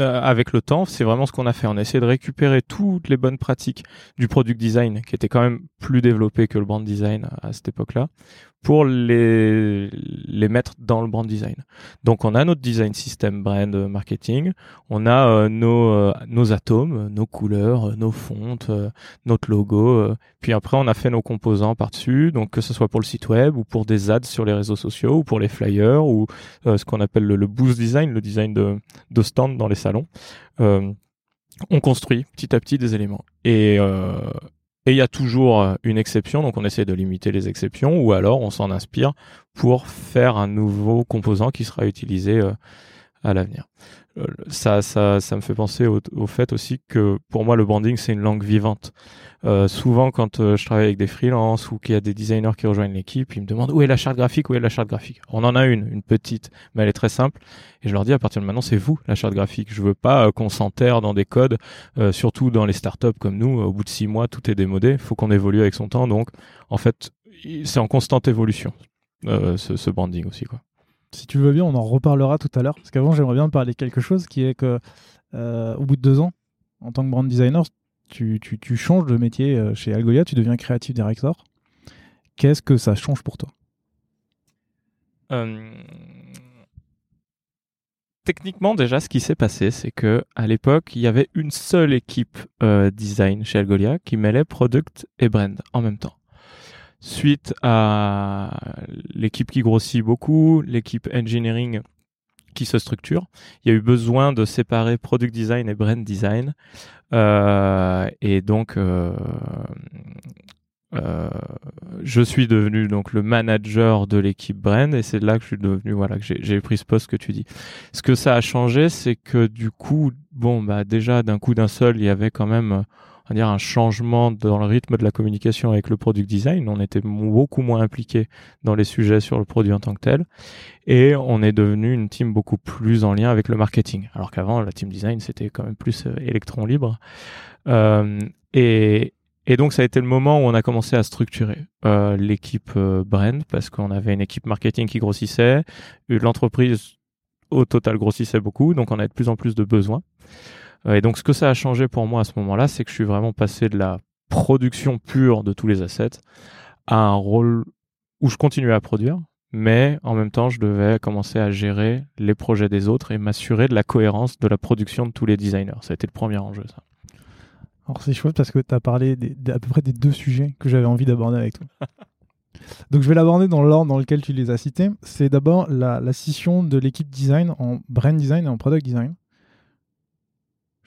euh, avec le temps, c'est vraiment ce qu'on a fait. On a essayé de récupérer toutes les bonnes pratiques du product design, qui était quand même plus développé que le brand design à cette époque-là, pour les, mettre dans le brand design. Donc on a notre design system brand marketing, on a euh, nos, euh, atomes, nos couleurs, nos fontes, notre logo, puis après on a fait nos composants par-dessus, donc que ce soit pour le site web ou pour des ads sur les réseaux sociaux ou pour les flyers ou ce qu'on appelle le, le, boost design, le design de, de stand dans les salons. Euh, on construit petit à petit des éléments. Et euh, il y a toujours une exception, donc on essaie de limiter les exceptions, ou alors on s'en inspire pour faire un nouveau composant qui sera utilisé euh, à l'avenir. Ça, ça, ça me fait penser au, au, fait aussi que pour moi le branding c'est une langue vivante. Euh, souvent, quand euh, je travaille avec des freelances ou qu'il y a des designers qui rejoignent l'équipe, ils me demandent où est la charte graphique, où est la charte graphique? On en a une, une petite, mais elle est très simple. Et je leur dis à partir de maintenant, c'est vous la charte graphique. Je veux pas euh, qu'on s'enterre dans des codes, euh, surtout dans les startups comme nous. Au bout de six mois, tout est démodé. Faut qu'on évolue avec son temps. Donc, en fait, c'est en constante évolution ce, ce branding aussi, quoi. Si tu veux bien, on en reparlera tout à l'heure. Parce qu'avant, j'aimerais bien parler de quelque chose qui est que, au bout de deux ans, en tant que brand designer, tu, changes de métier euh, chez Algolia, tu deviens créatif director. Qu'est-ce que ça change pour toi? Euh... Techniquement, déjà, ce qui s'est passé, c'est que à l'époque, il y avait une seule équipe euh, design chez Algolia qui mêlait product et brand en même temps. Suite à l'équipe qui grossit beaucoup, l'équipe engineering qui se structure, il y a eu besoin de séparer product design et brand design. Euh, et donc, euh, euh, je suis devenu donc le manager de l'équipe brand et c'est là que je suis devenu voilà que j'ai pris ce poste que tu dis. Ce que ça a changé, c'est que du coup, bon bah déjà d'un coup d'un seul, il y avait quand même on va dire un changement dans le rythme de la communication avec le product design. On était beaucoup moins impliqué dans les sujets sur le produit en tant que tel, et on est devenu une team beaucoup plus en lien avec le marketing. Alors qu'avant, la team design c'était quand même plus euh, électron libre. Euh, et, et donc ça a été le moment où on a commencé à structurer euh, l'équipe brand parce qu'on avait une équipe marketing qui grossissait, l'entreprise au total grossissait beaucoup, donc on avait de plus en plus de besoins. Euh, et donc ce que ça a changé pour moi à ce moment-là, c'est que je suis vraiment passé de la production pure de tous les assets à un rôle où je continuais à produire, mais en même temps je devais commencer à gérer les projets des autres et m'assurer de la cohérence de la production de tous les designers. Ça a été le premier enjeu, ça. Alors c'est chouette parce que tu as parlé des, à peu près des deux sujets que j'avais envie d'aborder avec toi. Donc je vais l'aborder dans l'ordre dans lequel tu les as cités. C'est d'abord la, la, scission de l'équipe design en brand design et en product design.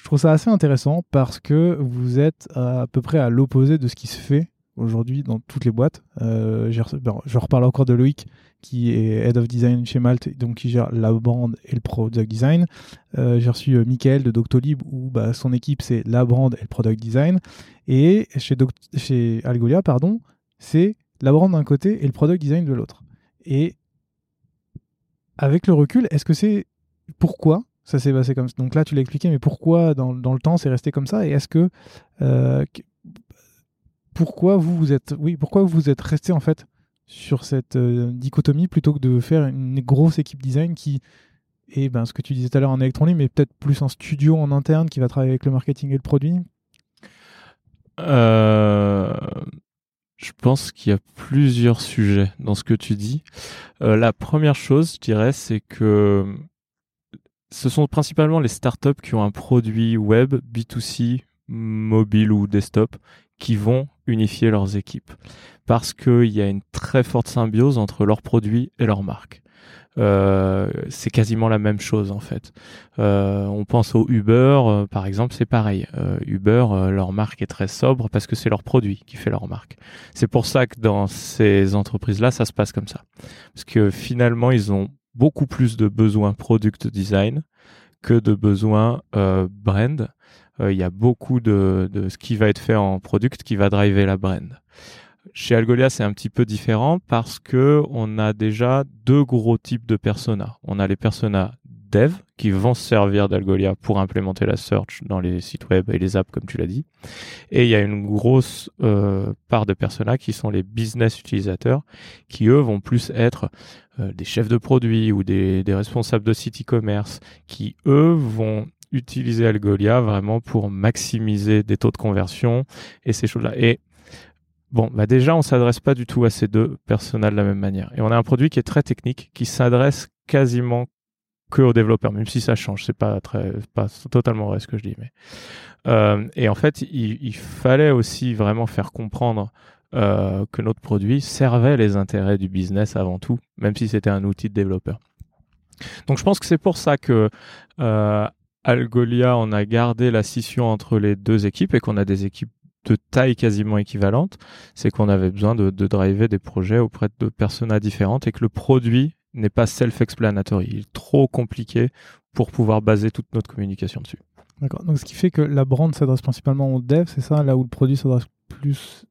Je trouve ça assez intéressant parce que vous êtes à, peu près à l'opposé de ce qui se fait aujourd'hui dans toutes les boîtes. Euh, je reparle encore de Loïc qui est Head of Design chez Malte, donc qui gère la brand et le Product Design. Euh, j'ai reçu euh, Michael de Doctolib où bah, son équipe c'est la brand et le Product Design. Et chez, chez Algolia, pardon, c'est la brand d'un côté et le product design de l'autre. Et avec le recul, est-ce que c'est pourquoi ça s'est passé comme ça. Donc là, tu l'as expliqué, mais pourquoi dans, dans le temps c'est resté comme ça? Et est-ce que euh, pourquoi vous vous êtes oui pourquoi vous êtes resté en fait sur cette euh, dichotomie plutôt que de faire une grosse équipe design qui est ben, ce que tu disais tout à l'heure en électronique, mais peut-être plus un studio en interne qui va travailler avec le marketing et le produit? Euh, je pense qu'il y a plusieurs sujets dans ce que tu dis. La première chose, je dirais, c'est que ce sont principalement les startups qui ont un produit web, B2C, mobile ou desktop, qui vont unifier leurs équipes. Parce qu'il y a une très forte symbiose entre leurs produits et leurs marques. Euh, c'est quasiment la même chose en fait. Euh, on pense au Uber, euh, par exemple, c'est pareil. Uber, leur marque est très sobre parce que c'est leur produit qui fait leur marque. C'est pour ça que dans ces entreprises-là, ça se passe comme ça. Parce que finalement, ils ont beaucoup plus de besoins product design que de besoins brand. Il y a beaucoup de, de ce qui va être fait en product qui va driver la brand. Chez Algolia, c'est un petit peu différent parce que on a déjà deux gros types de personas. On a les personas dev qui vont se servir d'Algolia pour implémenter la search dans les sites web et les apps, comme tu l'as dit. Et il y a une grosse euh, part de personas qui sont les business utilisateurs, qui eux vont plus être euh, des chefs de produits ou des, responsables de sites e-commerce, qui eux vont utiliser Algolia vraiment pour maximiser des taux de conversion et ces choses-là. Et Bon, bah déjà, on s'adresse pas du tout à ces deux personas de la même manière. Et on a un produit qui est très technique, qui s'adresse quasiment que aux développeurs, même si ça change. C'est pas très, pas totalement vrai ce que je dis, mais euh, et en fait, il, fallait aussi vraiment faire comprendre euh, que notre produit servait les intérêts du business avant tout, même si c'était un outil de développeur. Donc, je pense que c'est pour ça que euh, Algolia, on a gardé la scission entre les deux équipes et qu'on a des équipes de taille quasiment équivalente, c'est qu'on avait besoin de, driver des projets auprès de personas différentes et que le produit n'est pas self-explanatory. Il est trop compliqué pour pouvoir baser toute notre communication dessus. D'accord. Donc ce qui fait que la brand s'adresse principalement aux devs, c'est ça, là où le produit s'adresse plus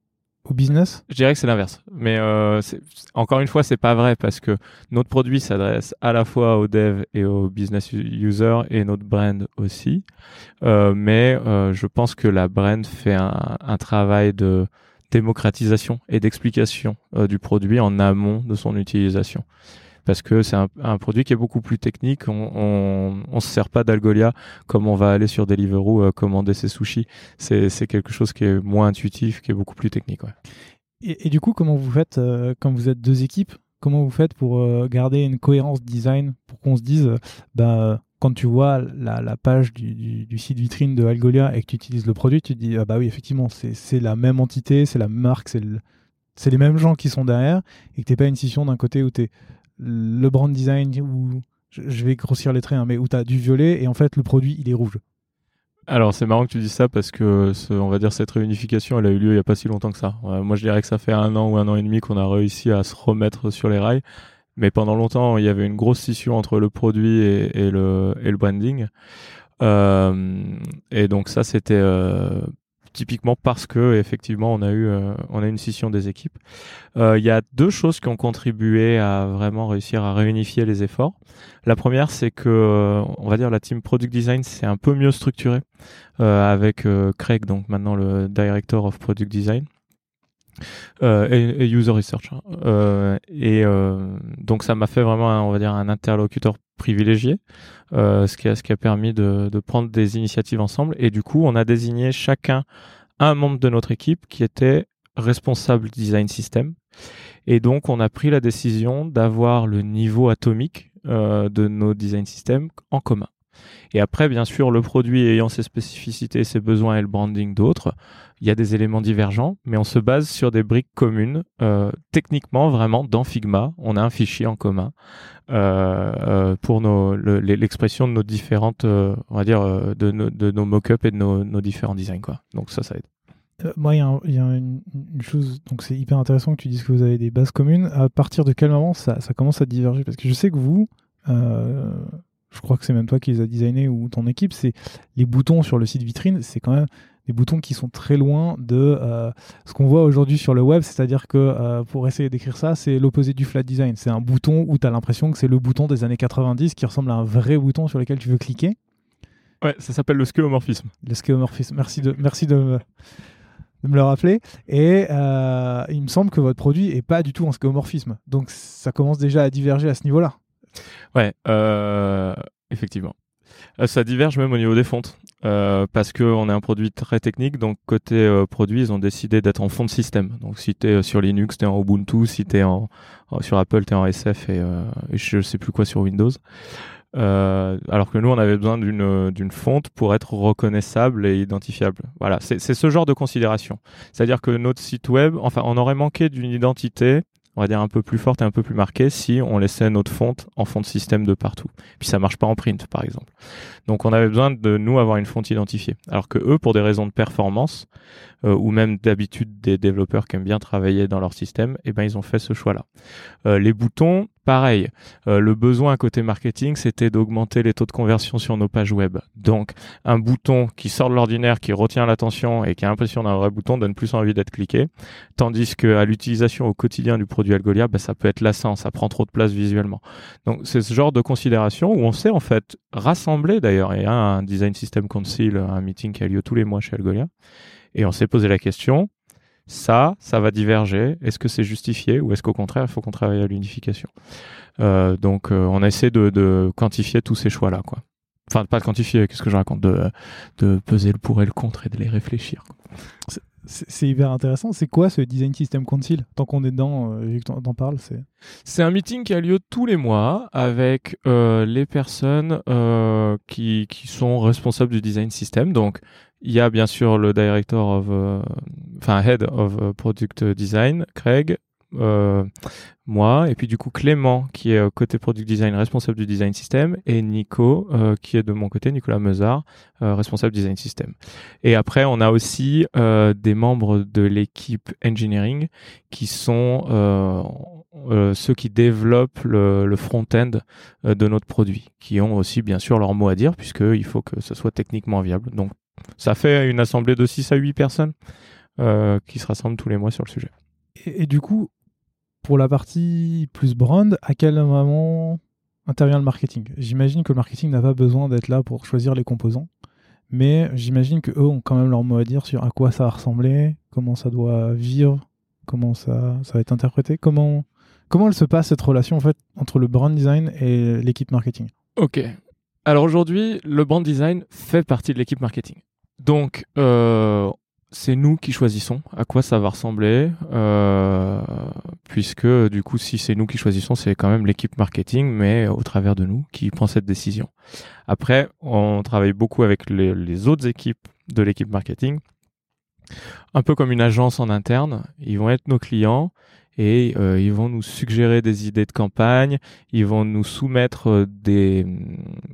au business? Je dirais que c'est l'inverse. Mais euh, encore une fois, c'est pas vrai parce que notre produit s'adresse à la fois aux devs et aux business users et notre brand aussi. Euh, mais euh, je pense que la brand fait un, un travail de démocratisation et d'explication du produit en amont de son utilisation parce que c'est un, produit qui est beaucoup plus technique. On, on, on se sert pas d'Algolia comme on va aller sur Deliveroo euh, commander ses sushis. C'est, quelque chose qui est moins intuitif, qui est beaucoup plus technique. Et, du coup, comment vous faites euh, quand vous êtes deux équipes Comment vous faites pour euh, garder une cohérence design pour qu'on se dise, bah, quand tu vois la, page du, site vitrine de Algolia et que tu utilises le produit, tu te dis, ah bah oui, effectivement, c'est, la même entité, c'est la marque, c'est le, c'est les mêmes gens qui sont derrière et que t'es pas une scission d'un côté où tu es le brand design où je vais grossir les traits, hein, mais où tu as du violet et en fait le produit il est rouge. Alors c'est marrant que tu dis ça parce que on va dire cette réunification elle a eu lieu il n'y a pas si longtemps que ça. moi je dirais que ça fait un an ou un an et demi qu'on a réussi à se remettre sur les rails, mais pendant longtemps il y avait une grosse scission entre le produit et, et le, et le branding. Euh, et donc ça c'était euh, typiquement parce que effectivement on a eu on a une scission des équipes. Il y a deux choses qui ont contribué à vraiment réussir à réunifier les efforts. La première, c'est que on va dire la team product design c'est un peu mieux structuré avec Craig donc maintenant le director of product design euh, et, user research. Hein. Euh, et euh, donc ça m'a fait vraiment, un, on va dire, un interlocuteur privilégié, ce qui a ce qui a permis de, de prendre des initiatives ensemble. Et du coup, on a désigné chacun un membre de notre équipe qui était responsable design system. Et donc, on a pris la décision d'avoir le niveau atomique euh, de nos design systems en commun. Et après, bien sûr, le produit ayant ses spécificités, ses besoins et le branding d'autres, il y a des éléments divergents, mais on se base sur des briques communes. Euh, techniquement, vraiment, dans Figma, on a un fichier en commun euh, euh pour l'expression de nos différentes, on va dire, de, nos, mock-ups et de nos, différents designs. Donc ça, ça aide. moi, il y a, une, chose, donc c'est hyper intéressant que tu dises que vous avez des bases communes. À partir de quel moment ça commence à diverger? Parce que je sais que vous, je crois que c'est même toi qui les as designés ou ton équipe, c'est les boutons sur le site vitrine, c'est quand même des boutons qui sont très loin de euh, ce qu'on voit aujourd'hui sur le web, c'est-à-dire que euh, pour essayer d'écrire ça, c'est l'opposé du flat design. C'est un bouton où tu as l'impression que c'est le bouton des années 90 qui ressemble à un vrai bouton sur lequel tu veux cliquer. Ouais, ça s'appelle le skeuomorphisme. Le skeuomorphisme, merci de, merci de me, de me le rappeler. Et euh, il me semble que votre produit est pas du tout en skeuomorphisme. Donc ça commence déjà à diverger à ce niveau-là. Ouais, effectivement. Ça diverge même au niveau des fontes. Euh, parce qu'on est un produit très technique, donc côté euh, produit, ils ont décidé d'être en fond de système. Donc si tu es euh, sur Linux, tu es en Ubuntu, si tu es en, sur Apple, tu es en SF et, et, je sais plus quoi sur Windows. alors que nous, on avait besoin d'une d'une fonte pour être reconnaissable et identifiable. Voilà, c'est ce genre de considération. C'est-à-dire que notre site web, enfin, on aurait manqué d'une identité on va dire un peu plus forte et un peu plus marquée si on laissait notre fonte en fond de système de partout. Puis ça marche pas en print par exemple. Donc on avait besoin de nous avoir une fonte identifiée. Alors que eux, pour des raisons de performance euh, ou même d'habitude des développeurs qui aiment bien travailler dans leur système, eh ben ils ont fait ce choix-là. Euh, les boutons, pareil. Euh, le besoin côté marketing, c'était d'augmenter les taux de conversion sur nos pages web. Donc un bouton qui sort de l'ordinaire, qui retient l'attention et qui a l'impression d'un vrai bouton donne plus envie d'être cliqué, tandis que à l'utilisation au quotidien du produit Algolia, bah, ça peut être lassant, ça prend trop de place visuellement. Donc c'est ce genre de considération où on sait en fait rassembler d'ailleurs, il y a un Design System Council, un meeting qui a lieu tous les mois chez Algolia, et on s'est posé la question, ça, ça va diverger, est-ce que c'est justifié ou est-ce qu'au contraire, il faut qu'on travaille à l'unification? Euh, Donc euh, on a essayé de, quantifier tous ces choix-là. quoi. Enfin, pas de quantifier, qu'est-ce que je raconte? De, de peser le pour et le contre et de les réfléchir. C'est hyper intéressant. C'est quoi ce Design System Council? Tant qu'on est dedans, euh, que t'en parles, c'est. C'est un meeting qui a lieu tous les mois avec euh, les personnes euh, qui, qui sont responsables du design system. Donc, il y a bien sûr le director of, euh, enfin head of euh, product design, Craig, euh, moi, et puis du coup Clément qui est euh, côté product design responsable du design system et Nico euh, qui est de mon côté, Nicolas Meuzard, responsable design system. Et après on a aussi des membres de l'équipe engineering qui sont ceux qui développent le, le front-end de notre produit, qui ont aussi bien sûr leur mot à dire puisqu'il faut que ce soit techniquement viable. Donc ça fait une assemblée de 6 à 8 personnes qui se rassemblent tous les mois sur le sujet. et, du coup, pour la partie plus brand, à quel moment intervient le marketing? J'imagine que le marketing n'a pas besoin d'être là pour choisir les composants, mais j'imagine que eux ont quand même leur mot à dire sur à quoi ça va ressembler, comment ça doit vivre, comment ça, ça va être interprété, comment, comment elle se passe cette relation en fait entre le brand design et l'équipe marketing? Ok. Alors aujourd'hui, le brand design fait partie de l'équipe marketing. Donc, euh, c'est nous qui choisissons à quoi ça va ressembler, euh, puisque du coup, si c'est nous qui choisissons, c'est quand même l'équipe marketing, mais au travers de nous qui prend cette décision. Après, on travaille beaucoup avec les, les autres équipes de l'équipe marketing, un peu comme une agence en interne. Ils vont être nos clients et euh, ils vont nous suggérer des idées de campagne, ils vont nous soumettre euh, des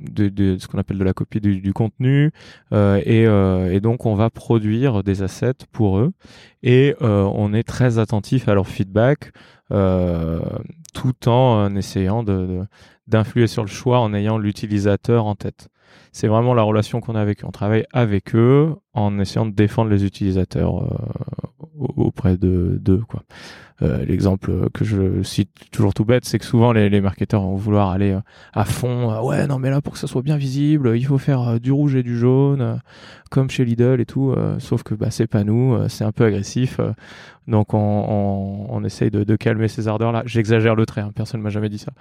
de, de ce qu'on appelle de la copie du, du contenu euh, et, euh, et, donc on va produire des assets pour eux et euh, on est très attentif à leur feedback tout en essayant de d'influer sur le choix en ayant l'utilisateur en tête. c'est vraiment la relation qu'on a avec eux. On travaille avec eux en essayant de défendre les utilisateurs auprès de d'eux quoi. Euh, l'exemple que je cite toujours tout bête, c'est que souvent les, marketeurs vont vouloir aller euh, à fond. Euh, ouais, non, mais là pour que ça soit bien visible, il faut faire du rouge et du jaune, comme chez Lidl et tout. sauf que bah c'est pas nous, c'est un peu agressif. donc on, essaye de, de, calmer ces ardeurs là. J'exagère le trait, hein, personne m'a jamais dit ça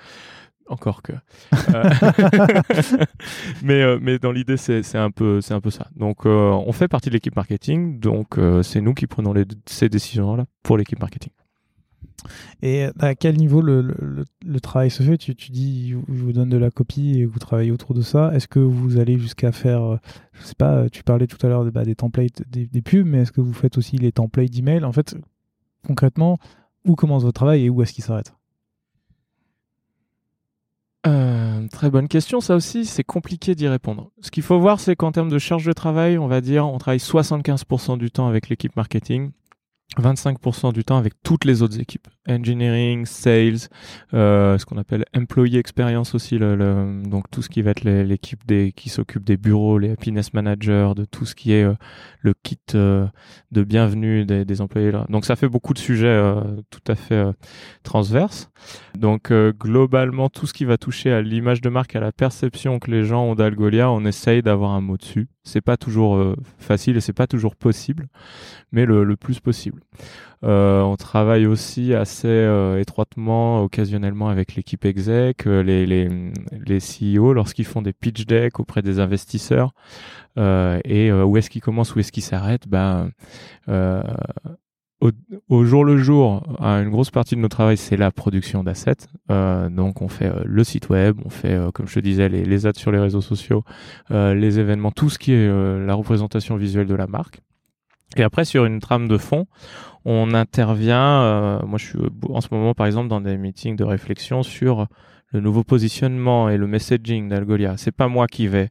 encore que. mais, mais dans l'idée, c'est un, peu, un peu ça. Donc, on fait partie de l'équipe marketing. Donc, c'est nous qui prenons les, ces décisions-là pour l'équipe marketing. Et à quel niveau le, travail se fait? Tu, dis, je vous donne de la copie et vous travaillez autour de ça. Est-ce que vous allez jusqu'à faire, euh, je sais pas, tu parlais tout à l'heure bah, des templates des, des, pubs, mais est-ce que vous faites aussi les templates d'email? En fait, concrètement, où commence votre travail et où est-ce qu'il s'arrête? Euh, très bonne question, ça aussi, c'est compliqué d'y répondre. Ce qu'il faut voir, c'est qu'en termes de charge de travail, on va dire, on travaille 75% du temps avec l'équipe marketing 25% du temps avec toutes les autres équipes. Engineering, sales, euh, ce qu'on appelle employee experience aussi, le, donc tout ce qui va être l'équipe des qui s'occupe des bureaux, les happiness managers, de tout ce qui est euh, le kit euh, de bienvenue des, des, employés. Donc ça fait beaucoup de sujets euh, tout à fait transverses. Donc globalement tout ce qui va toucher à l'image de marque, à la perception que les gens ont d'Algolia, on essaye d'avoir un mot dessus. C'est pas toujours euh, facile et c'est pas toujours possible, mais le, plus possible. Euh, on travaille aussi assez euh, étroitement, occasionnellement avec l'équipe exec, les, les, les CEO lorsqu'ils font des pitch decks auprès des investisseurs. et où est-ce qu'ils commencent, où est-ce qu'ils s'arrêtent? Ben, au, jour le jour, une grosse partie de notre travail, c'est la production d'assets. Euh, donc, on fait euh, le site web, on fait, euh, comme je te disais, les, les, ads sur les réseaux sociaux, les événements, tout ce qui est la représentation visuelle de la marque. Et après, sur une trame de fond, on intervient. moi, je suis en ce moment, par exemple, dans des meetings de réflexion sur le nouveau positionnement et le messaging d'Algolia. C'est pas moi qui vais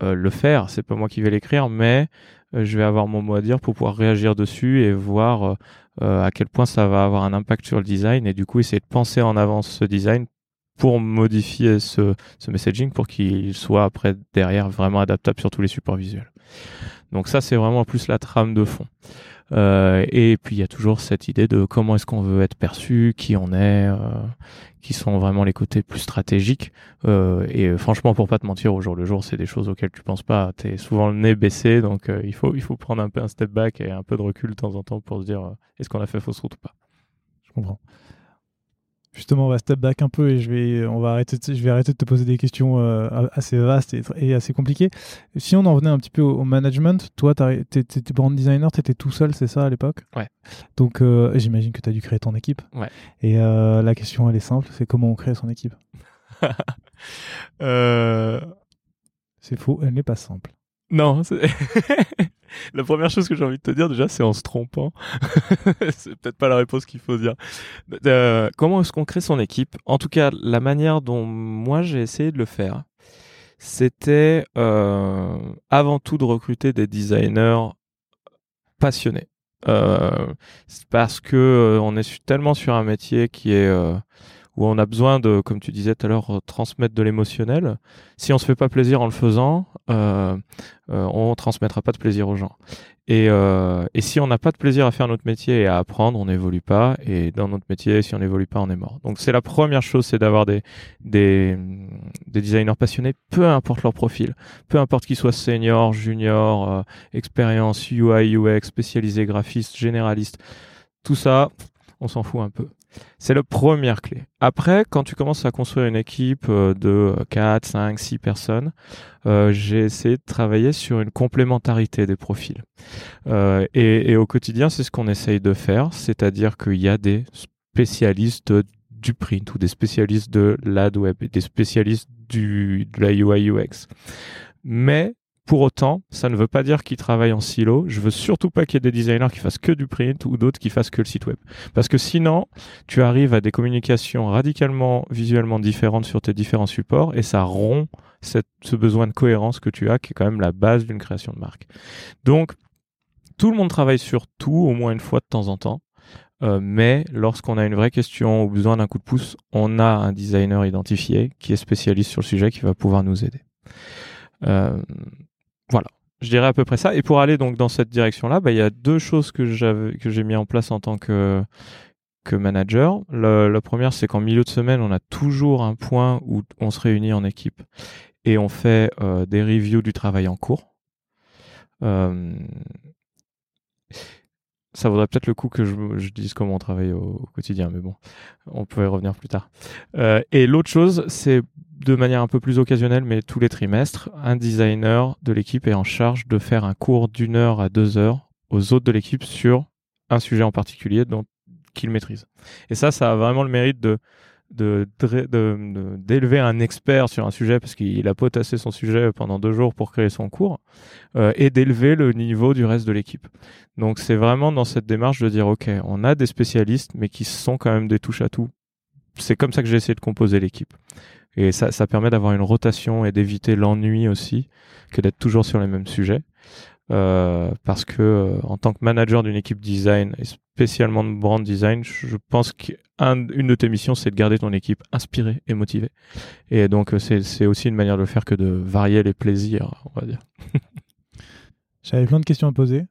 le faire, c'est pas moi qui vais l'écrire, mais je vais avoir mon mot à dire pour pouvoir réagir dessus et voir euh, euh, à quel point ça va avoir un impact sur le design et du coup essayer de penser en avance ce design pour modifier ce, ce messaging pour qu'il soit après derrière vraiment adaptable sur tous les supports visuels. Donc ça c'est vraiment plus la trame de fond. Euh, et puis il y a toujours cette idée de comment est-ce qu'on veut être perçu, qui on est, euh, qui sont vraiment les côtés plus stratégiques. Euh, et franchement, pour pas te mentir, au jour le jour, c'est des choses auxquelles tu penses pas. T'es souvent le nez baissé, donc il faut il faut prendre un peu un step back et un peu de recul de temps en temps pour se dire est-ce qu'on a fait fausse route ou pas? Je comprends. Justement, on va step back un peu et je vais, on va arrêter, de, je vais arrêter de te poser des questions euh, assez vastes et, assez compliquées. Si on en venait un petit peu au, management, toi, tu étais brand designer, tu étais tout seul, c'est ça à l'époque? Ouais. Donc, euh, j'imagine que tu as dû créer ton équipe. Ouais. Et euh, la question, elle est simple c'est comment on crée son équipe? C'est faux, elle n'est pas simple. Non, la première chose que j'ai envie de te dire déjà, c'est en se trompant. c'est peut-être pas la réponse qu'il faut dire. Euh, comment est-ce qu'on crée son équipe? En tout cas, la manière dont moi j'ai essayé de le faire, c'était euh, avant tout de recruter des designers passionnés. Euh, parce que on est tellement sur un métier qui est où on a besoin de, comme tu disais tout à l'heure, transmettre de l'émotionnel. Si on se fait pas plaisir en le faisant, euh, euh, on transmettra pas de plaisir aux gens. Et, euh, et si on n'a pas de plaisir à faire notre métier et à apprendre, on n'évolue pas. Et dans notre métier, si on n'évolue pas, on est mort. Donc c'est la première chose, c'est d'avoir des designers passionnés, peu importe leur profil, peu importe qu'ils soient senior, junior, euh, expérience UI, UX, spécialisé, graphiste, généraliste. Tout ça, on s'en fout un peu. C'est la première clé. Après, quand tu commences à construire une équipe euh, de 4, 5, 6 personnes, euh, j'ai essayé de travailler sur une complémentarité des profils. Euh, et, au quotidien, c'est ce qu'on essaye de faire, c'est-à-dire qu'il y a des spécialistes du print ou des spécialistes de l'ad web et des spécialistes du, de la UI UX. Mais pour autant, ça ne veut pas dire qu'ils travaillent en silo. Je veux surtout pas qu'il y ait des designers qui fassent que du print ou d'autres qui fassent que le site web. Parce que sinon, tu arrives à des communications radicalement visuellement différentes sur tes différents supports et ça rompt ce besoin de cohérence que tu as, qui est quand même la base d'une création de marque. Donc, tout le monde travaille sur tout au moins une fois de temps en temps. Euh, mais lorsqu'on a une vraie question ou besoin d'un coup de pouce, on a un designer identifié qui est spécialiste sur le sujet qui va pouvoir nous aider. Voilà, je dirais à peu près ça. Et pour aller donc dans cette direction-là, bah, il y a deux choses que j'ai mis en place en tant que que manager. la première, c'est qu'en milieu de semaine, on a toujours un point où on se réunit en équipe et on fait euh, des reviews du travail en cours. Euh, ça vaudrait peut-être le coup que je, dise comment on travaille au, quotidien, mais bon, on peut y revenir plus tard. Euh, et l'autre chose, c'est de manière un peu plus occasionnelle, mais tous les trimestres, un designer de l'équipe est en charge de faire un cours d'une heure à deux heures aux autres de l'équipe sur un sujet en particulier dont qu'il maîtrise. Et ça, ça a vraiment le mérite d'élever un expert sur un sujet parce qu'il a potassé son sujet pendant deux jours pour créer son cours euh, et d'élever le niveau du reste de l'équipe. Donc c'est vraiment dans cette démarche de dire ok, on a des spécialistes mais qui sont quand même des touches à tout. C'est comme ça que j'ai essayé de composer l'équipe. Et ça, ça permet d'avoir une rotation et d'éviter l'ennui aussi que d'être toujours sur les mêmes sujets. Euh, parce que euh, en tant que manager d'une équipe design et spécialement de brand design, je pense qu'une de tes missions c'est de garder ton équipe inspirée et motivée. Et donc euh, c'est aussi une manière de le faire que de varier les plaisirs, on va dire. J'avais plein de questions à poser.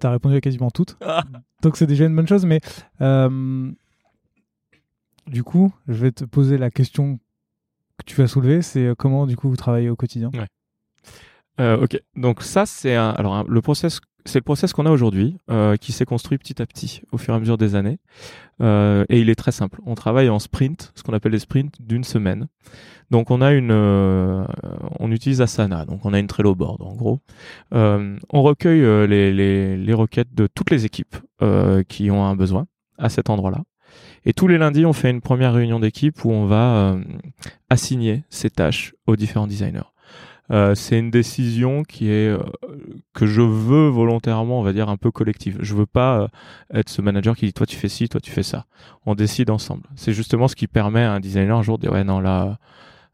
Tu as répondu à quasiment toutes. Ah. Donc c'est déjà une bonne chose, mais du coup, je vais te poser la question que tu vas soulever, c'est comment du coup vous travaillez au quotidien? Euh, ok, donc ça c'est un, alors le process, c'est le process qu'on a aujourd'hui, euh, qui s'est construit petit à petit au fur et à mesure des années, euh, et il est très simple. On travaille en sprint, ce qu'on appelle les sprints d'une semaine. Donc on a une, euh, on utilise Asana, donc on a une Trello board en gros. Euh, on recueille euh, les, les, requêtes de toutes les équipes qui ont un besoin à cet endroit-là. Et tous les lundis, on fait une première réunion d'équipe où on va assigner ces tâches aux différents designers. Euh, c'est une décision qui est euh, que je veux volontairement, on va dire un peu collective. Je veux pas euh, être ce manager qui dit toi tu fais ci, toi tu fais ça. On décide ensemble. C'est justement ce qui permet à un designer un jour de dire ouais non là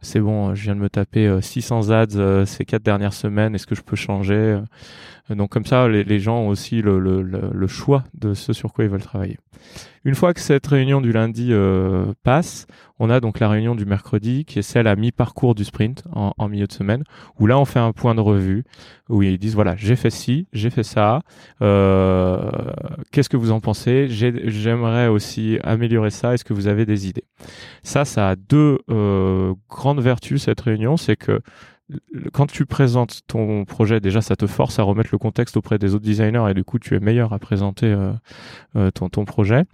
c'est bon, je viens de me taper 600 ads ces quatre dernières semaines. Est-ce que je peux changer? Donc comme ça, les, gens ont aussi le, le, choix de ce sur quoi ils veulent travailler. Une fois que cette réunion du lundi euh, passe, on a donc la réunion du mercredi qui est celle à mi-parcours du sprint en, en, milieu de semaine, où là on fait un point de revue, où ils disent voilà j'ai fait ci, j'ai fait ça, euh, qu'est-ce que vous en pensez? J'aimerais aussi améliorer ça, est-ce que vous avez des idées? Ça, ça a deux euh, grandes vertus cette réunion, c'est que quand tu présentes ton projet, déjà, ça te force à remettre le contexte auprès des autres designers et du coup, tu es meilleur à présenter euh, euh, ton, ton projet.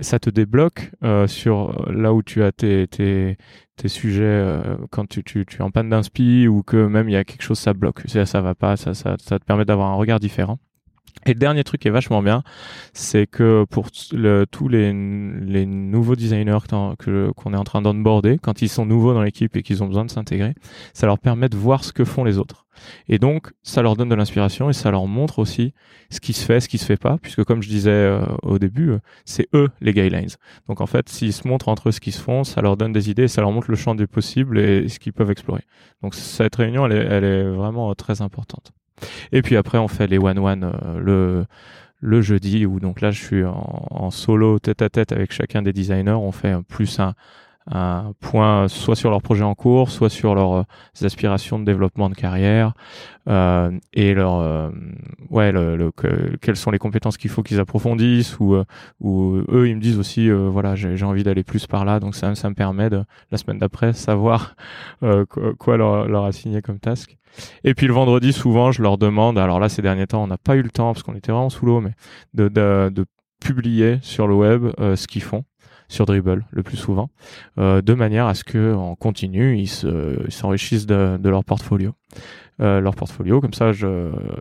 Ça te débloque euh, sur là où tu as tes, tes, tes sujets quand tu, tu, tu es en panne d'inspi ou que même il y a quelque chose ça bloque. Ça, ça va pas, ça, ça, ça te permet d'avoir un regard différent. Et le dernier truc qui est vachement bien, c'est que pour tous les, nouveaux designers qu'on est en train d'onboarder, quand ils sont nouveaux dans l'équipe et qu'ils ont besoin de s'intégrer, ça leur permet de voir ce que font les autres. Et donc, ça leur donne de l'inspiration et ça leur montre aussi ce qui se fait, ce qui se fait pas, puisque comme je disais euh, au début, euh, c'est eux les guidelines. Donc en fait, s'ils se montrent entre eux ce qui se font, ça leur donne des idées, ça leur montre le champ des possibles et ce qu'ils peuvent explorer. Donc cette réunion, elle est, elle est vraiment très importante. Et puis après, on fait les one-one euh, le, jeudi, où donc là, je suis en, solo tête à tête avec chacun des designers. On fait plus un, un point soit sur leur projet en cours, soit sur leurs euh, aspirations de développement de carrière euh, et leur euh, ouais le, quelles sont les compétences qu'il faut qu'ils approfondissent ou ou eux ils me disent aussi voilà j'ai envie d'aller plus par là donc ça ça me permet de la semaine d'après savoir quoi leur, leur assigner comme task. Et puis le vendredi souvent je leur demande alors là ces derniers temps on n'a pas eu le temps parce qu'on était vraiment sous l'eau mais de, de, de publier sur le web ce qu'ils font sur Dribble le plus souvent, euh, de manière à ce que en continu ils s'enrichissent de, leur portfolio, euh, leur portfolio. Comme ça,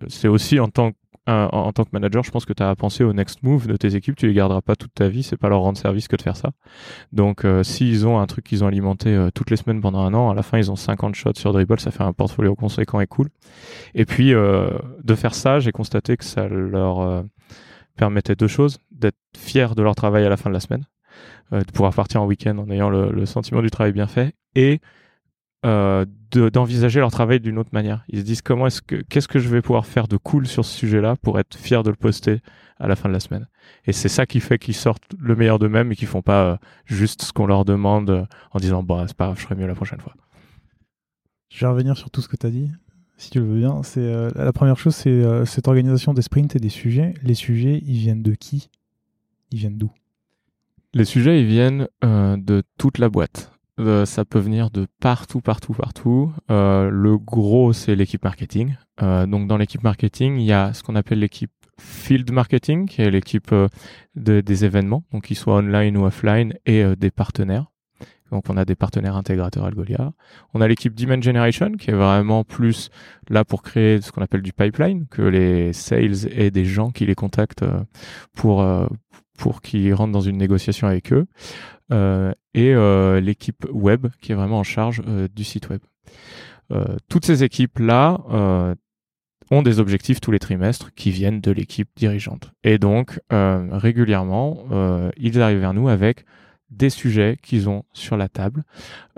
c'est aussi en tant que en, tant que manager, je pense que tu as à penser au next move de tes équipes. Tu les garderas pas toute ta vie. C'est pas leur rendre service que de faire ça. Donc, euh, s'ils ont un truc qu'ils ont alimenté euh, toutes les semaines pendant un an, à la fin, ils ont 50 shots sur Dribble. Ça fait un portfolio conséquent et cool. Et puis, euh, de faire ça, j'ai constaté que ça leur permettait deux choses. D'être fiers de leur travail à la fin de la semaine. Euh, de pouvoir partir en week-end en ayant le, sentiment du travail bien fait et euh, d'envisager leur travail d'une autre manière. Ils se disent comment est-ce que qu'est-ce que je vais pouvoir faire de cool sur ce sujet-là pour être fier de le poster à la fin de la semaine? Et c'est ça qui fait qu'ils sortent le meilleur d'eux-mêmes et qu'ils font pas euh, juste ce qu'on leur demande en disant bah c'est pas grave, je ferai mieux la prochaine fois. Je vais revenir sur tout ce que tu as dit. si tu le veux bien. C'est la première chose, c'est cette organisation des sprints et des sujets. Les sujets, ils viennent de qui? Ils viennent d'où? Les sujets, ils viennent euh, de toute la boîte. ça peut venir de partout, partout, partout. le gros, c'est l'équipe marketing. donc dans l'équipe marketing, il y a ce qu'on appelle l'équipe field marketing, qui est l'équipe des événements, donc qu'ils soient online ou offline, et des partenaires. Donc on a des partenaires intégrateurs Algolia. On a l'équipe Demand Generation qui est vraiment plus là pour créer ce qu'on appelle du pipeline, que les sales aient des gens qui les contactent euh, pour euh, pour qu'ils rentrent dans une négociation avec eux. Euh, et l'équipe web qui est vraiment en charge du site web. toutes ces équipes là ont des objectifs tous les trimestres qui viennent de l'équipe dirigeante. Et donc régulièrement, ils arrivent vers nous avec des sujets qu'ils ont sur la table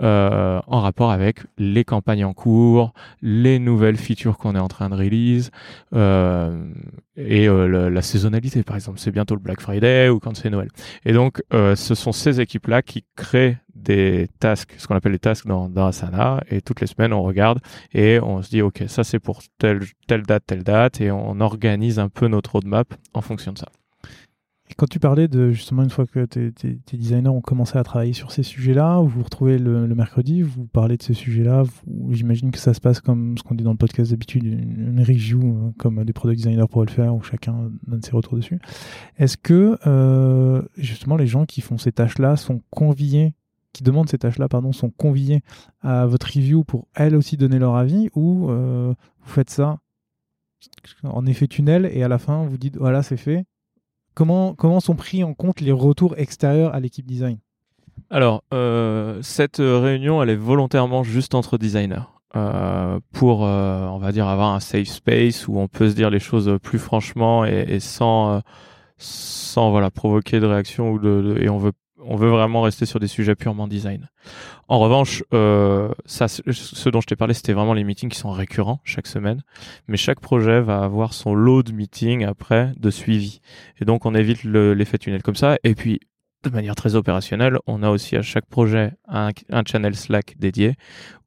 euh, en rapport avec les campagnes en cours, les nouvelles features qu'on est en train de release euh, et euh, la saisonnalité par exemple. C'est bientôt le Black Friday ou quand c'est Noël. Et donc ce sont ces équipes-là qui créent des tasks, ce qu'on appelle les tasks dans, Asana, et toutes les semaines on regarde et on se dit ok ça c'est pour telle date, telle date, et on organise un peu notre roadmap en fonction de ça. Et quand tu parlais de justement une fois que tes, designers ont commencé à travailler sur ces sujets-là, vous vous retrouvez le, mercredi, vous parlez de ces sujets-là, j'imagine que ça se passe comme ce qu'on dit dans le podcast d'habitude, une, review euh, comme des product designers pourraient le faire, où chacun donne ses retours dessus. Est-ce que euh, justement les gens qui font ces tâches-là sont conviés qui demandent ces tâches-là, pardon, sont conviés à votre review pour elles aussi donner leur avis, ou euh, vous faites ça en effet tunnel et à la fin vous dites voilà c'est fait Comment, sont pris en compte les retours extérieurs à l'équipe design? Alors, euh, cette réunion, elle est volontairement juste entre designers. Euh, pour, euh, on va dire, avoir un safe space où on peut se dire les choses plus franchement et, sans, provoquer de réaction et on veut on veut vraiment rester sur des sujets purement design. En revanche, euh, ça, ce dont je t'ai parlé, c'était vraiment les meetings qui sont récurrents chaque semaine. Mais chaque projet va avoir son lot de meetings après de suivi. Et donc, on évite l'effet tunnel comme ça. Et puis, de manière très opérationnelle, on a aussi à chaque projet un, channel Slack dédié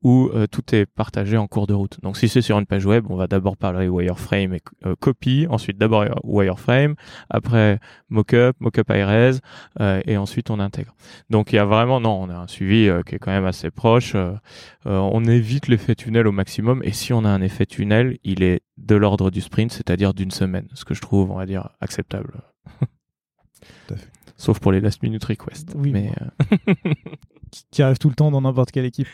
où euh, tout est partagé en cours de route. Donc si c'est sur une page web, on va d'abord parler wireframe et euh, copy, ensuite d'abord wireframe, après mockup, mockup IRS, euh, et ensuite on intègre. Donc il y a vraiment, non, on a un suivi qui est quand même assez proche. on évite l'effet tunnel au maximum, et si on a un effet tunnel, il est de l'ordre du sprint, c'est-à-dire d'une semaine, ce que je trouve, on va dire, acceptable. Tout à fait. Sauf pour les last minute requests. Oui. Mais euh, qui arrive tout le temps dans n'importe quelle équipe.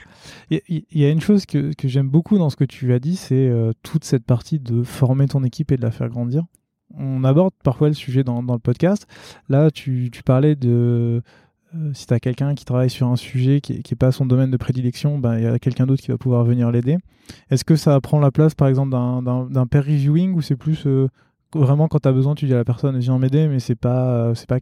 Il y, a une chose que, que j'aime beaucoup dans ce que tu as dit, c'est euh, toute cette partie de former ton équipe et de la faire grandir. On aborde parfois le sujet dans, dans le podcast. Là, tu, tu parlais de euh, si tu as quelqu'un qui travaille sur un sujet qui n'est pas son domaine de prédilection, ben, il y a quelqu'un d'autre qui va pouvoir venir l'aider. Est-ce que ça prend la place, par exemple, d'un pair reviewing ou c'est plus vraiment quand tu as besoin, tu dis à la personne viens m'aider, mais c'est pas, c'est pas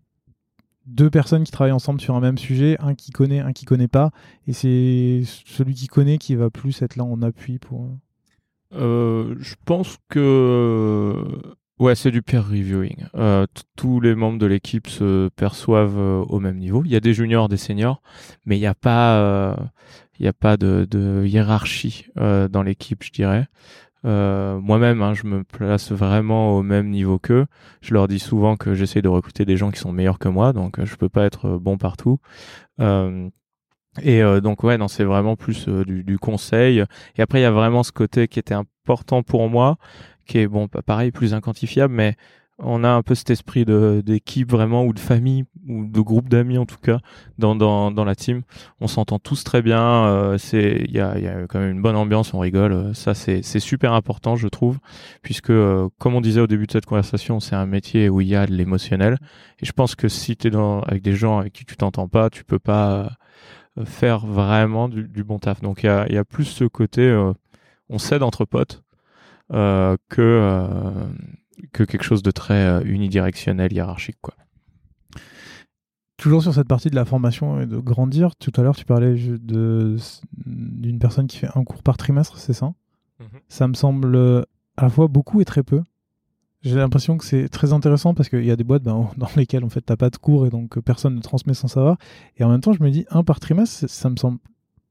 deux personnes qui travaillent ensemble sur un même sujet, un qui connaît, un qui connaît pas, et c'est celui qui connaît qui va plus être là en appui pour. Euh, je pense que ouais, c'est du peer reviewing. Euh, tous les membres de l'équipe se perçoivent euh, au même niveau. Il y a des juniors, des seniors, mais il n'y a pas, il a pas de hiérarchie dans l'équipe, je dirais. Euh, moi-même, hein, je me place vraiment au même niveau qu'eux. Je leur dis souvent que j'essaie de recruter des gens qui sont meilleurs que moi, donc euh, je peux pas être euh, bon partout. et donc ouais, non, c'est vraiment plus du, du, conseil. Et après, il y a vraiment ce côté qui était important pour moi, qui est bon, pareil, plus inquantifiable, mais on a un peu cet esprit d'équipe vraiment ou de famille ou de groupe d'amis en tout cas dans, la team. On s'entend tous très bien. Euh, il y a, quand même une bonne ambiance, on rigole. Ça c'est super important je trouve puisque euh, comme on disait au début de cette conversation, c'est un métier où il y a de l'émotionnel et je pense que si tu es avec des gens avec qui tu t'entends pas, tu peux pas euh, faire vraiment du, du bon taf. Donc il y a, y a plus ce côté on s'aide entre potes que que quelque chose de très euh, unidirectionnel, hiérarchique, quoi. Toujours sur cette partie de la formation et de grandir, tout à l'heure tu parlais d'une personne qui fait un cours par trimestre, c'est ça? Mhm. Ça me semble à la fois beaucoup et très peu. J'ai l'impression que c'est très intéressant parce qu'il y a des boîtes ben, dans lesquelles en fait t'as pas de cours et donc personne ne transmet son savoir. Et en même temps, je me dis un par trimestre, ça me semble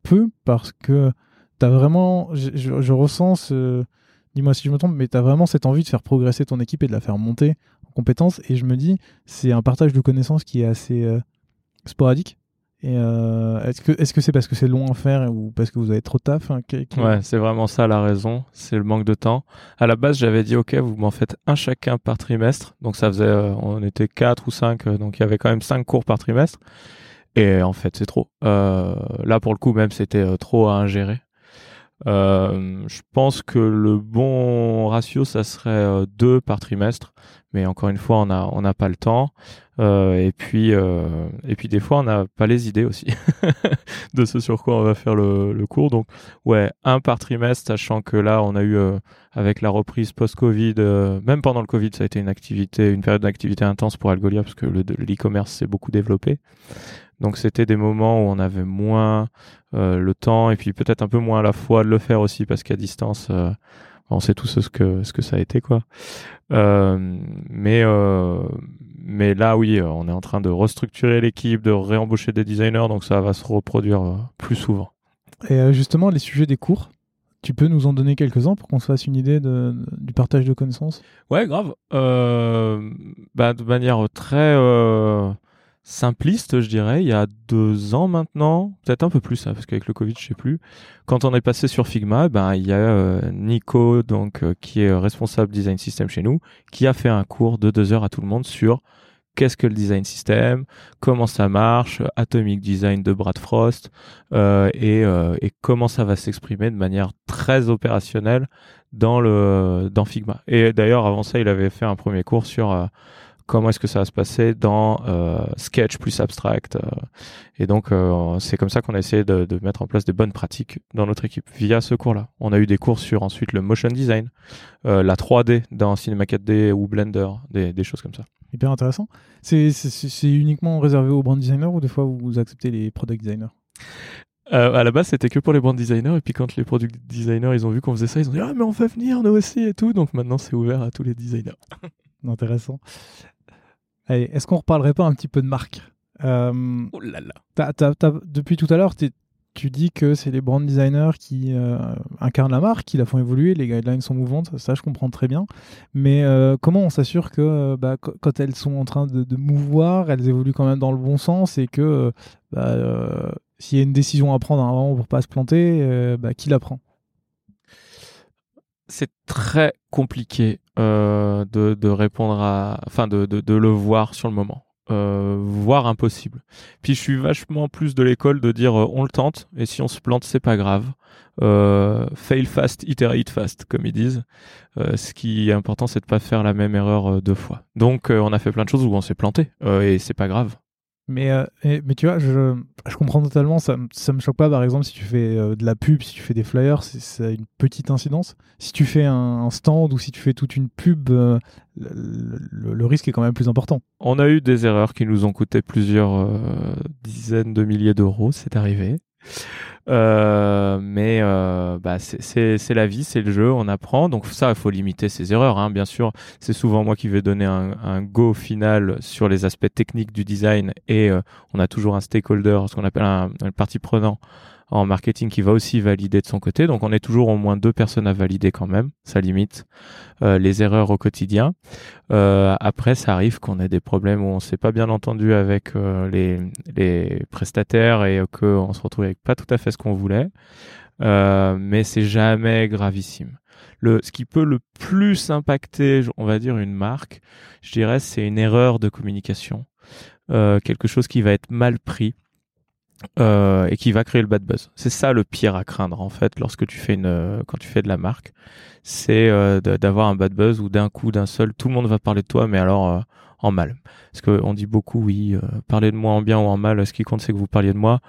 peu parce que as vraiment, je, je- je ressens ce, dis-moi si je me trompe, mais tu as vraiment cette envie de faire progresser ton équipe et de la faire monter en compétences. Et je me dis, c'est un partage de connaissances qui est assez euh, sporadique. Et euh, est-ce que c'est parce que c'est long à faire ou parce que vous avez trop de taf hein, Ouais, c'est vraiment ça la raison, c'est le manque de temps. À la base, j'avais dit OK, vous m'en faites un chacun par trimestre. Donc ça faisait euh, on était quatre ou cinq euh, donc il y avait quand même cinq cours par trimestre. Et en fait, c'est trop. Là pour le coup même c'était trop à ingérer. Euh, je pense que le bon ratio, ça serait euh, deux par trimestre, mais encore une fois, on n'a on n'a pas le temps. Euh, et puis euh, et puis des fois, on n'a pas les idées aussi de ce sur quoi on va faire le, le cours. Donc ouais, un par trimestre, sachant que là, on a eu euh, avec la reprise post-Covid, euh, même pendant le Covid, ça a été une activité, une période d'activité intense pour Algolia parce que le l'e-commerce s'est beaucoup développé. Donc c'était des moments où on avait moins euh, le temps et puis peut-être un peu moins la foi de le faire aussi parce qu'à distance, euh, on sait tous ce que ce que ça a été quoi. Euh, mais euh, mais là oui, on est en train de restructurer l'équipe, de réembaucher des designers, donc ça va se reproduire plus souvent. Et justement, les sujets des cours, tu peux nous en donner quelques-uns pour qu'on se fasse une idée de, de- du partage de connaissances? Ouais, grave. Euh, bah, de manière très euh, simpliste, je dirais, il y a deux ans maintenant, peut-être un peu plus, hein, parce qu'avec le Covid, je sais plus. Quand on est passé sur Figma, ben il y a euh, Nico, donc euh, qui est responsable design system chez nous, qui a fait un cours de deux heures à tout le monde sur qu'est-ce que le design system, comment ça marche, Atomic Design de Brad Frost, euh, et, et comment ça va s'exprimer de manière très opérationnelle dans le dans Figma. Et d'ailleurs, avant ça, il avait fait un premier cours sur comment est-ce que ça va se passer dans euh, Sketch plus Abstract. euh. et donc, euh, c'est comme ça qu'on a essayé de, de mettre en place des bonnes pratiques dans notre équipe via ce cours-là. On a eu des cours sur ensuite le motion design, euh, la 3D dans Cinema 4D ou Blender, des, des choses comme ça. Hyper intéressant. C'est uniquement réservé aux brand designers ou des fois vous acceptez les product designers? Euh, à la base, c'était que pour les brand designers, et puis quand les product designers ils ont vu qu'on faisait ça, ils ont dit ah mais on va venir nous aussi et tout. Donc maintenant, c'est ouvert à tous les designers. Intéressant. Allez, est-ce qu'on reparlerait pas un petit peu de marque Euh, Oh là là. t'as- t'as- t'as- Depuis tout à l'heure, tu dis que c'est les brand designers qui euh, incarnent la marque, qui la font évoluer, les guidelines sont mouvantes, ça je comprends très bien. Mais euh, comment on s'assure que bah, qu- quand elles sont en train de, de mouvoir, elles évoluent quand même dans le bon sens et que bah, s'il y a une décision à prendre à un moment pour pas se planter, bah, qui la prend? C'est très compliqué euh, de, de répondre à, enfin de, de, de le voir sur le moment, euh, voire impossible. Puis je suis vachement plus de l'école de dire euh, on le tente et si on se plante c'est pas grave. Euh, fail fast, iterate fast comme ils disent. Ce qui est important c'est de pas faire la même erreur deux fois. Donc on a fait plein de choses où on s'est planté et c'est pas grave. Mais, euh, mais tu vois, je, je comprends totalement, ça, ça me choque pas, par exemple, si tu fais euh, de la pub, si tu fais des flyers, ça a une petite incidence. Si tu fais un, stand ou si tu fais toute une pub, euh, le, risque est quand même plus important. On a eu des erreurs qui nous ont coûté plusieurs dizaines de milliers d'euros, c'est arrivé. Euh, mais euh, bah, c'est- la vie, c'est le jeu, on apprend. Donc ça, il faut limiter ses erreurs. Hein. Bien sûr, c'est souvent moi qui vais donner un, go final sur les aspects techniques du design et euh, on a toujours un stakeholder, ce qu'on appelle un, un partie prenant en marketing qui va aussi valider de son côté. Donc on est toujours au moins deux personnes à valider quand même. Ça limite euh, les erreurs au quotidien. Euh, après, ça arrive qu'on ait des problèmes où on s'est pas bien entendu avec euh, les, prestataires et qu'on se retrouve avec pas tout à fait ce qu'on voulait. Mais c'est jamais gravissime. Ce qui peut le plus impacter, on va dire, une marque, je dirais, c'est une erreur de communication. Quelque chose qui va être mal pris. Euh, et qui va créer le bad buzz. C'est ça le pire à craindre en fait lorsque tu fais une euh, quand tu fais de la marque, c'est euh, d'avoir un bad buzz où d'un coup d'un seul tout le monde va parler de toi mais alors en mal. Parce qu'on dit beaucoup oui, parler de moi en bien ou en mal, ce qui compte c'est que vous parliez de moi.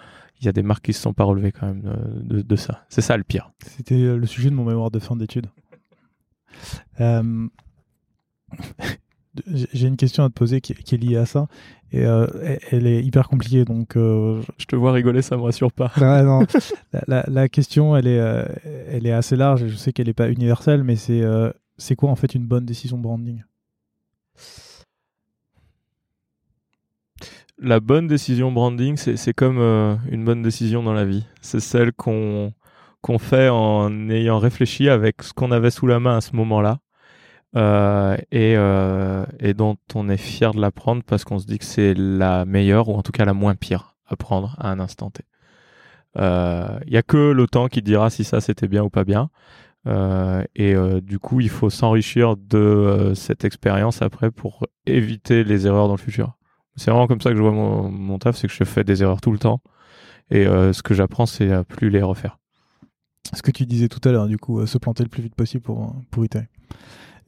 Il y a des marques qui se sont pas relevées quand même de, de ça. C'est ça le pire. C'était le sujet de mon mémoire de fin d'études. J'ai une question à te poser qui, qui est liée à ça. Et euh, elle- est hyper compliquée, donc euh, Je te vois rigoler, ça me rassure pas. Non. la, la- la question, elle est, euh, elle est assez large. et Je sais qu'elle n'est pas universelle, mais c'est euh, c'est quoi en fait une bonne décision branding? La bonne décision branding, c'est c'est comme une bonne décision dans la vie. C'est celle qu'on qu'on fait en ayant réfléchi avec ce qu'on avait sous la main à ce moment-là. Euh, et, euh, et, dont on est fier de l'apprendre parce qu'on se dit que c'est la meilleure ou en tout cas la moins pire à prendre à un instant T. Il euh, y a que le temps qui dira si ça c'était bien ou pas bien. Et du coup, il faut s'enrichir de cette expérience après pour éviter les erreurs dans le futur. C'est vraiment comme ça que je vois mon, mon taf, c'est que je fais des erreurs tout le temps. Et ce que j'apprends, c'est à plus les refaire. Ce que tu disais tout à l'heure, du coup, se planter le plus vite possible pour, pour itérer.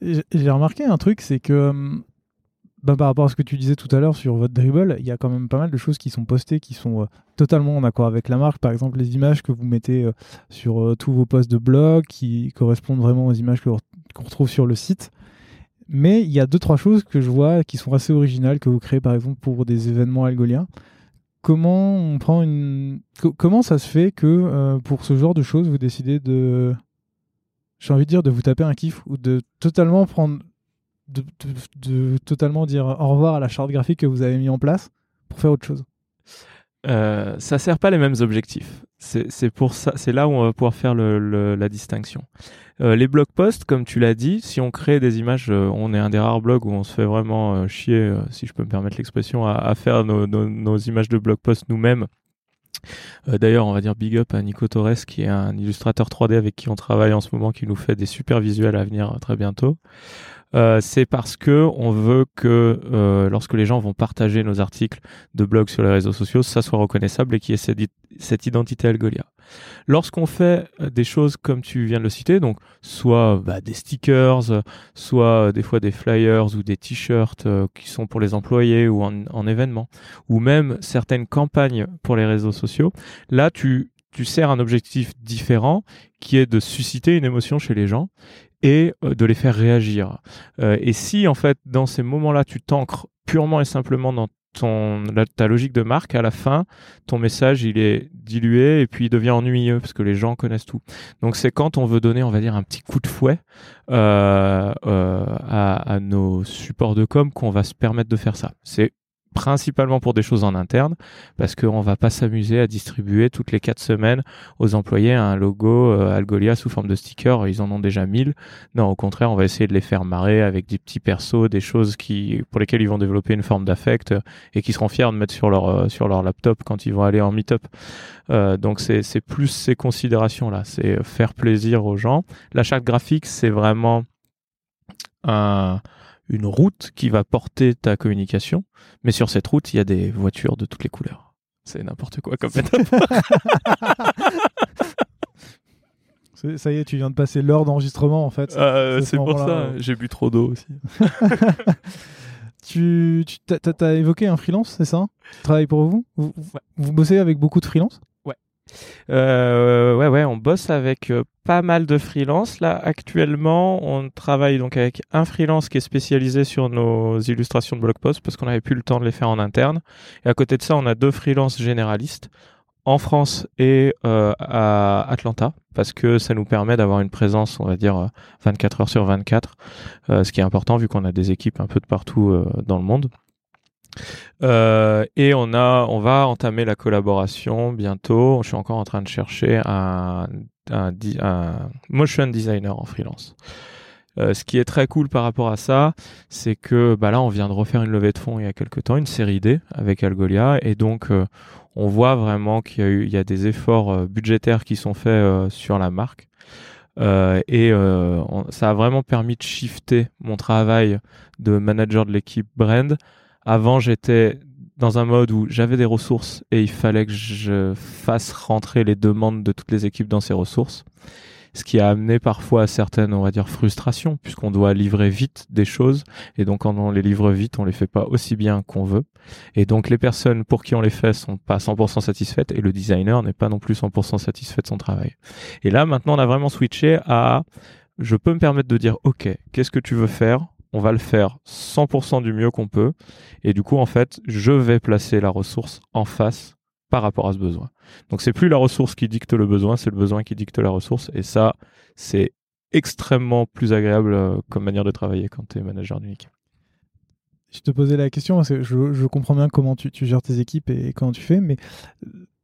J'ai remarqué un truc, c'est que hum, bah, par rapport à ce que tu disais tout à l'heure sur votre dribble, il y a quand même pas mal de choses qui sont postées qui sont euh, totalement en accord avec la marque. Par exemple, les images que vous mettez euh, sur euh, tous vos posts de blog qui correspondent vraiment aux images qu'on retrouve sur le site. Mais il y a deux, trois choses que je vois qui sont assez originales que vous créez par exemple pour des événements algoliens. Comment on prend une. comment ça se fait que pour ce genre de choses, vous décidez de j'ai envie de dire de vous taper un kiff ou de totalement prendre de, totalement dire au revoir à la charte graphique que vous avez mis en place pour faire autre chose euh, ça sert pas les mêmes objectifs. C'est pour ça, c'est là où on va pouvoir faire la distinction. Euh, les blog posts, comme tu l'as dit, si on crée des images, euh, on est un des rares blogs où on se fait vraiment euh, chier, si je peux me permettre l'expression, à, faire nos, nos, images de blog posts nous-mêmes euh, d'ailleurs, on va dire big up à Nico Torres, qui est un illustrateur 3D avec qui on travaille en ce moment, qui nous fait des super visuels à venir très bientôt. Euh, c'est parce que on veut que euh, lorsque les gens vont partager nos articles de blog sur les réseaux sociaux, ça soit reconnaissable et qu'il y ait cette, identité Algolia. Lorsqu'on fait euh, des choses comme tu viens de le citer, donc soit bah, des stickers, soit des fois des flyers ou des t-shirts qui sont pour les employés ou en, en événement, ou même certaines campagnes pour les réseaux sociaux, là tu tu sers un objectif différent qui est de susciter une émotion chez les gens et euh, de les faire réagir. Euh, et si en fait dans ces moments-là tu t'ancres purement et simplement dans ton, ta logique de marque, à la fin, ton message il est dilué et puis il devient ennuyeux parce que les gens connaissent tout. Donc c'est quand on veut donner, on va dire, un petit coup de fouet euh, à, à, nos supports de com qu'on va se permettre de faire ça. C'est principalement pour des choses en interne, parce qu'on va pas s'amuser à distribuer toutes les quatre semaines aux employés un logo euh, Algolia sous forme de sticker. Ils en ont déjà mille. Non, au contraire, on va essayer de les faire marrer avec des petits persos, des choses qui pour lesquelles ils vont développer une forme d'affect euh, et qui seront fiers de mettre sur leur euh, sur leur laptop quand ils vont aller en meet-up. Euh, donc c'est c'est plus ces considérations là, c'est faire plaisir aux gens. La charte graphique, c'est vraiment un une route qui va porter ta communication, mais sur cette route, il y a des voitures de toutes les couleurs. C'est n'importe quoi comme métaphore. ça y est, tu viens de passer l'heure d'enregistrement en fait. Euh, c'est pour ça, j'ai bu trop d'eau aussi. tu tu as, évoqué un freelance, c'est ça? Tu travailles pour vous? Vous, vous bossez avec beaucoup de freelance? Euh, ouais, ouais, on bosse avec euh, pas mal de freelance. Là, actuellement, on travaille donc avec un freelance qui est spécialisé sur nos illustrations de blog post parce qu'on n'avait plus le temps de les faire en interne. Et à côté de ça, on a deux freelances généralistes en France et euh, à Atlanta parce que ça nous permet d'avoir une présence, on va dire, 24 heures sur 24, euh, ce qui est important vu qu'on a des équipes un peu de partout dans le monde. Euh, et on a, on va entamer la collaboration bientôt. Je suis encore en train de chercher un, motion designer en freelance. Euh, ce qui est très cool par rapport à ça, c'est que bah là, on vient de refaire une levée de fonds il y a quelques temps, une série D avec Algolia, et donc euh, on voit vraiment qu'il y a des efforts budgétaires qui sont faits sur la marque. et ça a vraiment permis de shifter mon travail de manager de l'équipe brand avant, j'étais dans un mode où j'avais des ressources et il fallait que je fasse rentrer les demandes de toutes les équipes dans ces ressources. Ce qui a amené parfois à certaines, on va dire, frustrations, puisqu'on doit livrer vite des choses. Et donc, quand on les livre vite, on les fait pas aussi bien qu'on veut. Et donc, les personnes pour qui on les fait sont pas 100% satisfaites et le designer n'est pas non plus 100% satisfait de son travail. Et là, maintenant, on a vraiment switché à, je peux me permettre de dire, OK, qu'est-ce que tu veux faire? On va le faire 100% du mieux qu'on peut. Et du coup, en fait, je vais placer la ressource en face par rapport à ce besoin. Donc, c'est plus la ressource qui dicte le besoin, c'est le besoin qui dicte la ressource. Et ça, c'est extrêmement plus agréable euh, comme manière de travailler quand tu es manager d'une. Je te posais la question, parce que je, comprends bien comment tu, gères tes équipes et comment tu fais, mais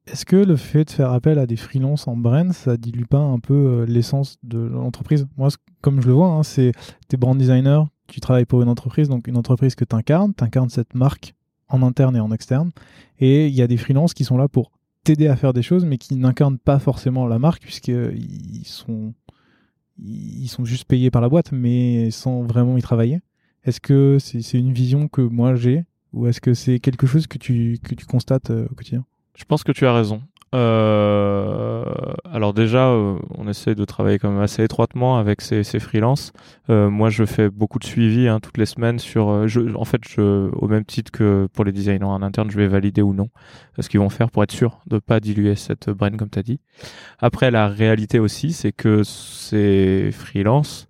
Est-ce que le fait de faire appel à des freelances en brand, ça dilue pas un peu euh, l'essence de l'entreprise? Moi, comme je le vois, hein, c'est t'es brand designer, tu travailles pour une entreprise, donc une entreprise que tu incarnes, tu incarnes cette marque en interne et en externe, et il y a des freelances qui sont là pour t'aider à faire des choses, mais qui n'incarnent pas forcément la marque, puisqu'ils sont, ils sont juste payés par la boîte, mais sans vraiment y travailler. Est-ce que c'est une vision que moi j'ai, ou est-ce que c'est quelque chose que tu, que tu constates euh, au quotidien? Je pense que tu as raison. Euh, alors déjà, euh, on essaie de travailler quand même assez étroitement avec ces, ces freelances. Euh, moi, je fais beaucoup de suivi hein, toutes les semaines sur. Je, en fait, je, au même titre que pour les designers en interne, je vais valider ou non ce qu'ils vont faire pour être sûr de pas diluer cette brain comme tu as dit. Après, la réalité aussi, c'est que ces freelances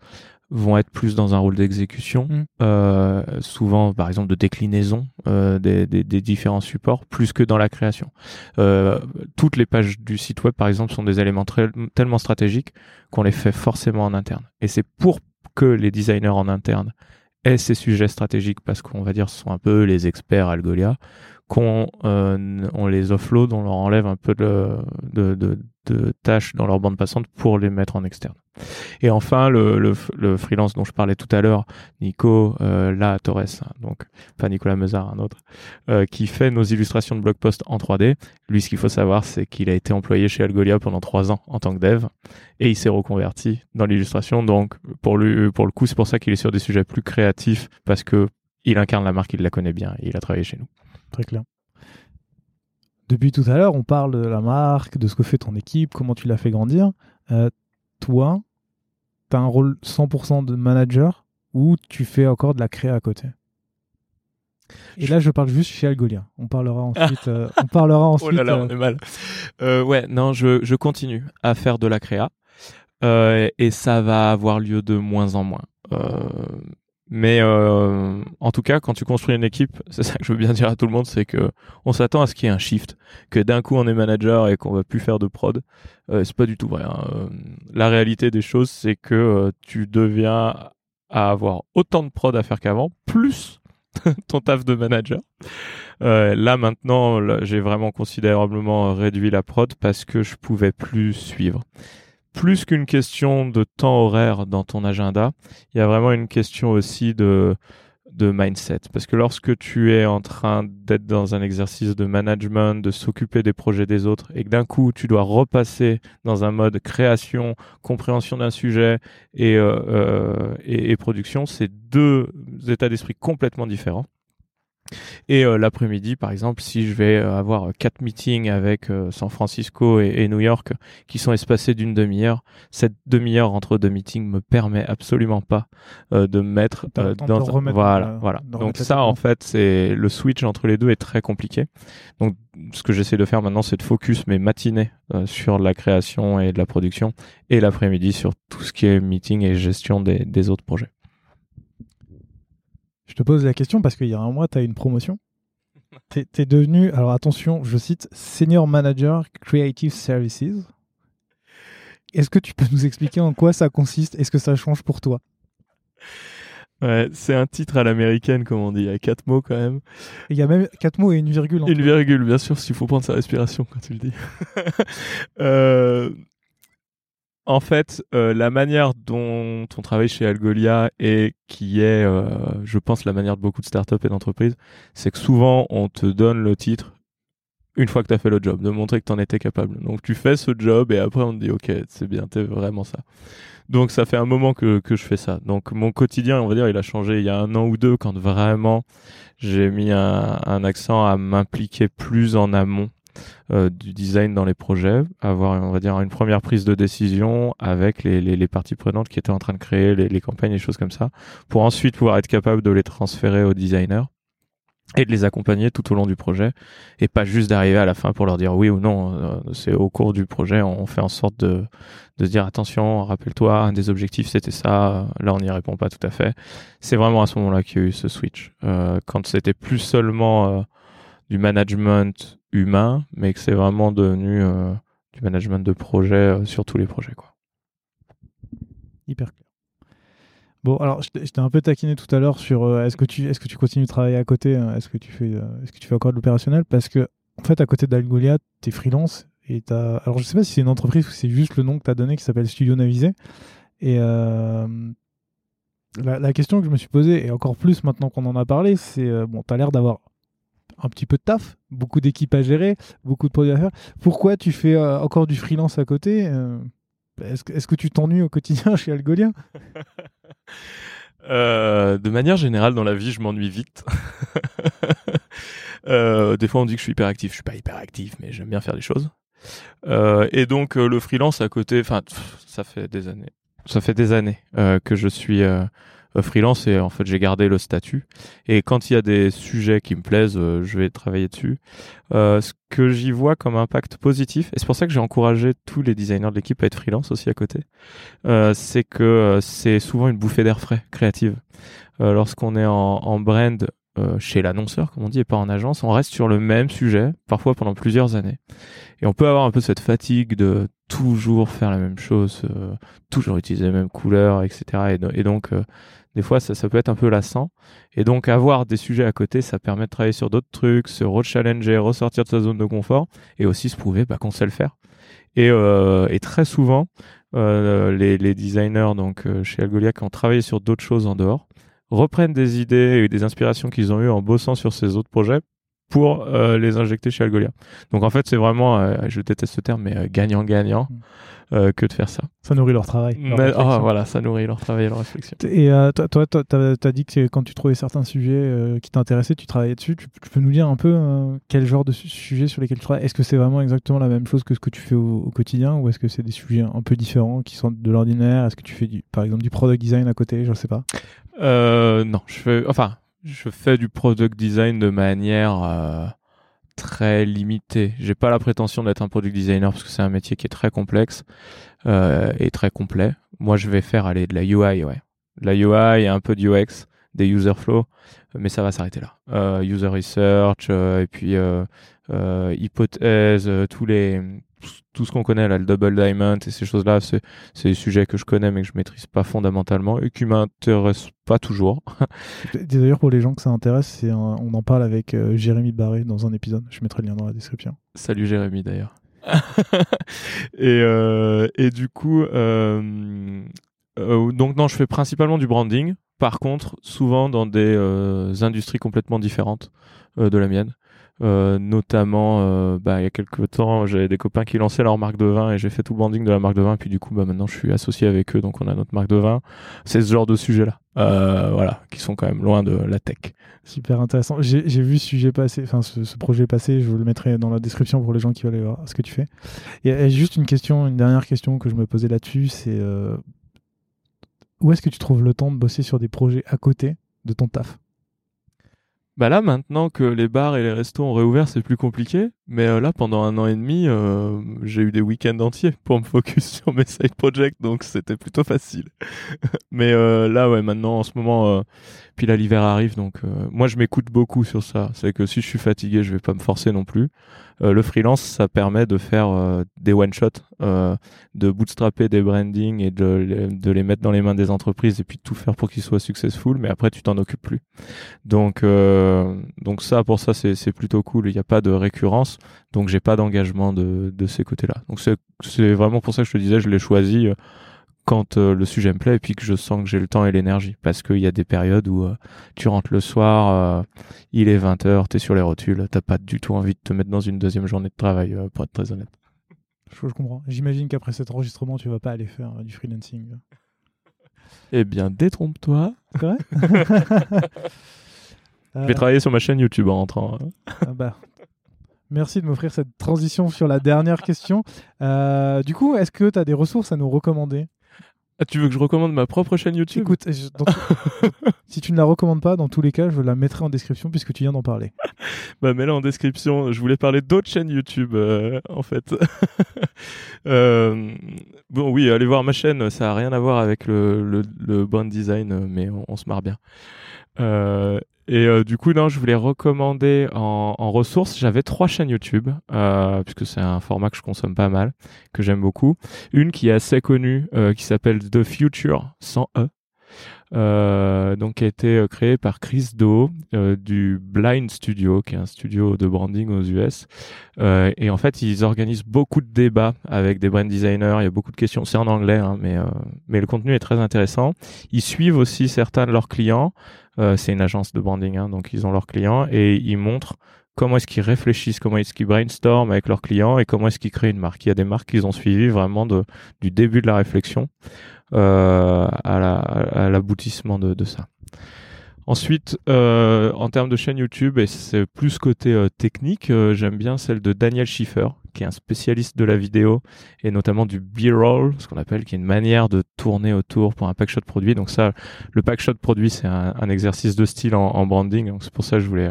vont être plus dans un rôle d'exécution, mm. euh, souvent par exemple de déclinaison euh, des, des, des, différents supports, plus que dans la création. Euh, toutes les pages du site web par exemple sont des éléments très, tellement stratégiques qu'on les fait forcément en interne. Et c'est pour que les designers en interne aient ces sujets stratégiques, parce qu'on va dire ce sont un peu les experts Algolia, qu'on euh, on les offload, on leur enlève un peu de, de, de, tâches dans leur bande passante pour les mettre en externe. Et enfin, le, le, le, freelance dont je parlais tout à l'heure, Nico euh, La Torres, donc pas Nicolas Mezard, un autre, euh, qui fait nos illustrations de blog post en 3D. Lui, ce qu'il faut savoir, c'est qu'il a été employé chez Algolia pendant trois ans en tant que dev, et il s'est reconverti dans l'illustration. Donc, pour lui, pour le coup, c'est pour ça qu'il est sur des sujets plus créatifs, parce que il incarne la marque, il la connaît bien, il a travaillé chez nous. Très clair. Depuis tout à l'heure, on parle de la marque, de ce que fait ton équipe, comment tu l'as fait grandir. Euh, toi, tu as un rôle 100% de manager ou tu fais encore de la créa à côté? Et là, je parle juste chez Algolia. On parlera ensuite. Euh, on parlera ensuite. oh là là, on est mal. Euh, ouais, non, je, je, continue à faire de la créa et ça va avoir lieu de moins en moins. Mais euh, en tout cas, quand tu construis une équipe, c'est ça que je veux bien dire à tout le monde, c'est que on s'attend à ce qu'il y ait un shift, que d'un coup on est manager et qu'on va plus faire de prod. Euh, c'est pas du tout vrai. Hein. Euh, la réalité des choses, c'est que euh, tu deviens à avoir autant de prod à faire qu'avant, plus ton taf de manager. Là maintenant, j'ai vraiment considérablement réduit la prod parce que je pouvais plus suivre plus qu'une question de temps horaire dans ton agenda, il y a vraiment une question aussi de, mindset. Parce que lorsque tu es en train d'être dans un exercice de management, de s'occuper des projets des autres, et que d'un coup tu dois repasser dans un mode création, compréhension d'un sujet et, euh, euh, production, c'est deux états d'esprit complètement différents. Et euh, l'après-midi, par exemple, si je vais euh, avoir quatre meetings avec euh, San Francisco et, New York qui sont espacés d'une demi-heure, cette demi-heure entre deux meetings me permet absolument pas de me mettre dans voilà, voilà. Donc ça, en fait, c'est le switch entre les deux est très compliqué. Donc ce que j'essaie de faire maintenant, c'est de focus mes matinées sur la création et de la production, et l'après-midi sur tout ce qui est meeting et gestion des, des autres projets. Je te pose la question parce qu'il y a un mois, tu as une promotion. Tu es, devenu, alors attention, je cite, Senior Manager Creative Services. Est-ce que tu peux nous expliquer en quoi ça consiste? Est-ce que ça change pour toi? Ouais, c'est un titre à l'américaine, comme on dit. Il y a quatre mots quand même. Il y a même quatre mots et une virgule. une virgule, bien sûr, s'il faut prendre sa respiration quand tu le dis. euh, en fait, euh, la manière dont on travaille chez Algolia et qui est, euh, je pense, la manière de beaucoup de startups et d'entreprises, c'est que souvent on te donne le titre une fois que tu as fait le job, de montrer que tu en étais capable. Donc tu fais ce job et après on te dit ok, c'est bien, t'es vraiment ça. Donc ça fait un moment que, que je fais ça. Donc mon quotidien, on va dire, il a changé il y a un an ou deux quand vraiment j'ai mis un, un accent à m'impliquer plus en amont euh, du design dans les projets, avoir on va dire une première prise de décision avec les, parties prenantes qui étaient en train de créer les, campagnes, les choses comme ça, pour ensuite pouvoir être capable de les transférer aux designers et de les accompagner tout au long du projet et pas juste d'arriver à la fin pour leur dire oui ou non. Euh, c'est au cours du projet, on fait en sorte de, de dire attention, rappelle-toi, un des objectifs c'était ça, là on n'y répond pas tout à fait. C'est vraiment à ce moment-là qu'il y a eu ce switch. Euh, quand c'était plus seulement du management humain, mais que c'est vraiment devenu euh, du management de projet euh, sur tous les projets. Quoi. Hyper clair. Bon, alors je t'ai un peu taquiné tout à l'heure sur euh, est-ce que tu est-ce que tu continues de travailler à côté, hein, est-ce que tu fais est-ce que tu fais encore de l'opérationnel? Parce que en fait, à côté d'Algolia, tu es freelance. Et t'as... Alors, je sais pas si c'est une entreprise ou c'est juste le nom que tu as donné qui s'appelle Studio Navisé. Et la, la, question que je me suis posée, et encore plus maintenant qu'on en a parlé, c'est bon, tu as l'air d'avoir un petit peu de taf, beaucoup d'équipes à gérer, beaucoup de produits à faire. Pourquoi tu fais euh, encore du freelance à côté euh, est-ce, que, tu t'ennuies au quotidien chez Algolia Euh, de manière générale, dans la vie, je m'ennuie vite. euh, des fois, on dit que je suis hyper actif. Je suis pas hyper actif, mais j'aime bien faire des choses. Euh, et donc, euh, le freelance à côté, enfin, ça fait des années. Ça fait des années euh, que je suis freelance et en fait, j'ai gardé le statut. Et quand il y a des sujets qui me plaisent, je vais travailler dessus. ce que j'y vois comme impact positif, et c'est pour ça que j'ai encouragé tous les designers de l'équipe à être freelance aussi à côté, c'est que c'est souvent une bouffée d'air frais créative. Lorsqu'on est en, en brand euh, chez l'annonceur, comme on dit, et pas en agence, on reste sur le même sujet, parfois pendant plusieurs années. Et on peut avoir un peu cette fatigue de toujours faire la même chose, euh, toujours utiliser les mêmes couleurs, etc. Et, donc, euh, des fois, ça, peut être un peu lassant. Et donc, avoir des sujets à côté, ça permet de travailler sur d'autres trucs, se rechallenger, ressortir de sa zone de confort, et aussi se prouver bah, qu'on sait le faire. Et, et très souvent, les, les, designers donc chez Algolia qui ont travaillé sur d'autres choses en dehors, reprennent des idées et des inspirations qu'ils ont eues en bossant sur ces autres projets pour euh, les injecter chez Algolia. Donc en fait, c'est vraiment, euh, je déteste ce terme, mais euh, gagnant-gagnant euh, que de faire ça. Ça nourrit leur travail. Leur mais, oh, voilà, ça nourrit leur travail et leur réflexion. Et euh, toi, toi, tu as, dit que quand tu trouvais certains sujets euh, qui t'intéressaient, tu travaillais dessus. Tu, tu, peux nous dire un peu quel genre de sujets sur lesquels tu travailles? Est-ce que c'est vraiment exactement la même chose que ce que tu fais au, au quotidien ou est-ce que c'est des sujets un peu différents qui sont de l'ordinaire? Est-ce que tu fais du, par exemple du product design à côté? Je ne sais pas. non, je fais, enfin, je fais du product design de manière très limité. J'ai pas la prétention d'être un product designer parce que c'est un métier qui est très complexe euh, et très complet. Moi, je vais faire aller de la UI, ouais, de la UI et un peu de UX, des user flow, mais ça va s'arrêter là. Euh, user research euh, et puis euh, euh, hypothèse, tous les tout ce qu'on connaît là, le double diamond et ces choses-là, c'est des sujets que je connais mais que je maîtrise pas fondamentalement et qui m'intéressent pas toujours. D'ailleurs, pour les gens que ça intéresse, un, on en parle avec euh, Jérémy Barré dans un épisode. Je mettrai le lien dans la description. Salut Jérémy d'ailleurs. et, euh, et du coup, euh, euh, donc non, je fais principalement du branding. Par contre, souvent dans des euh, industries complètement différentes de la mienne. Euh, notamment, euh, bah, il y a quelques temps, j'avais des copains qui lançaient leur marque de vin et j'ai fait tout le branding de la marque de vin. Puis du coup, bah, maintenant, je suis associé avec eux, donc on a notre marque de vin. C'est ce genre de sujet-là, euh, voilà, qui sont quand même loin de la tech. Super intéressant. J'ai vu ce sujet passer, enfin ce, projet passer. Je vous le mettrai dans la description pour les gens qui veulent aller voir ce que tu fais. Et, et juste une question, une dernière question que je me posais là-dessus, c'est où est-ce que tu trouves le temps de bosser sur des projets à côté de ton taf? Bah là, maintenant que les bars et les restos ont réouvert, c'est plus compliqué. Mais euh, là, pendant un an et demi, euh, j'ai eu des week-ends entiers pour me focus sur mes side projects, donc c'était plutôt facile. mais euh, là, ouais, maintenant, en ce moment, puis là, l'hiver arrive, donc moi, je m'écoute beaucoup sur ça. C'est que si je suis fatigué, je vais pas me forcer non plus. le freelance, ça permet de faire des one-shots, de bootstrapper des branding et de, de les mettre dans les mains des entreprises et puis de tout faire pour qu'ils soient successful. Mais après, tu t'en occupes plus. Donc donc ça, pour ça, c'est plutôt cool. Il n'y a pas de récurrence, donc j'ai pas d'engagement de, de ces côtés-là. Donc c'est vraiment pour ça que je te disais, je l'ai choisi euh, quand euh, le sujet me plaît et puis que je sens que j'ai le temps et l'énergie. Parce qu'il y a des périodes où euh, tu rentres le soir, euh, il est 20h, tu es sur les rotules, t'as pas du tout envie de te mettre dans une deuxième journée de travail, pour être très honnête. Je, je comprends. J'imagine qu'après cet enregistrement, tu vas pas aller faire du freelancing. Eh bien, détrompe-toi. C'est vrai? Je vais travailler sur ma chaîne YouTube en rentrant. hein. Ah bah, Merci de m'offrir cette transition sur la dernière question. Euh, du coup, est-ce que tu as des ressources à nous recommander? Ah, tu veux que je recommande ma propre chaîne YouTube? Écoute, je- dans tout- si tu ne la recommandes pas, dans tous les cas, je la mettrai en description puisque tu viens d'en parler. Bah, mets-la en description. Je voulais parler d'autres chaînes YouTube, euh, en fait. Euh, bon, oui, allez voir ma chaîne. Ça a rien à voir avec le, le, le brand design, mais on, on se marre bien. Euh, et euh, du coup, non, je voulais recommander en, en ressources. J'avais trois chaînes YouTube, euh, puisque c'est un format que je consomme pas mal, que j'aime beaucoup. Une qui est assez connue, euh, qui s'appelle The Future sans E. euh, donc qui a été créé par Chris Do du Blind Studio, qui est un studio de branding aux US. et en fait, ils organisent beaucoup de débats avec des brand designers. Il y a beaucoup de questions. C'est en anglais, hein, mais mais le contenu est très intéressant. Ils suivent aussi certains de leurs clients. C'est une agence de branding, hein, donc ils ont leurs clients et ils montrent comment est-ce qu'ils réfléchissent, comment est-ce qu'ils brainstorment avec leurs clients et comment est-ce qu'ils créent une marque. Il y a des marques qu'ils ont suivies vraiment du début de la réflexion euh, à l'aboutissement de, ça. Ensuite, euh, en termes de chaîne YouTube, et c'est plus côté euh, technique, euh, j'aime bien celle de Daniel Schiffer, qui est un spécialiste de la vidéo et notamment du B-roll, ce qu'on appelle, qui est une manière de tourner autour pour un pack shot produit. Donc ça, le pack shot produit, c'est un, exercice de style en, en branding. Donc c'est pour ça que je voulais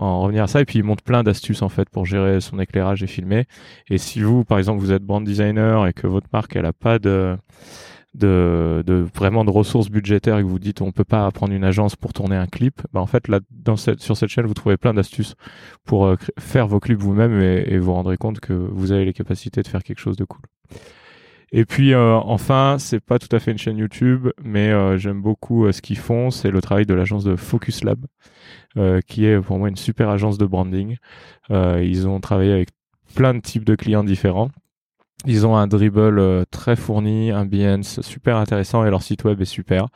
en revenir à ça. Et puis il montre plein d'astuces en fait pour gérer son éclairage et filmer. Et si vous, par exemple, vous êtes brand designer et que votre marque elle a pas de de, de vraiment de ressources budgétaires et que vous dites on peut pas prendre une agence pour tourner un clip, bah en fait là dans cette, sur cette chaîne vous trouvez plein d'astuces pour euh, faire vos clips vous-même et, vous rendrez compte que vous avez les capacités de faire quelque chose de cool. Et puis euh, enfin, c'est pas tout à fait une chaîne YouTube, mais euh, j'aime beaucoup ce qu'ils font. C'est le travail de l'agence de Focus Lab, qui est pour moi une super agence de branding. ils ont travaillé avec plein de types de clients différents. Ils ont un dribble très fourni, un Behance super intéressant et leur site web est super.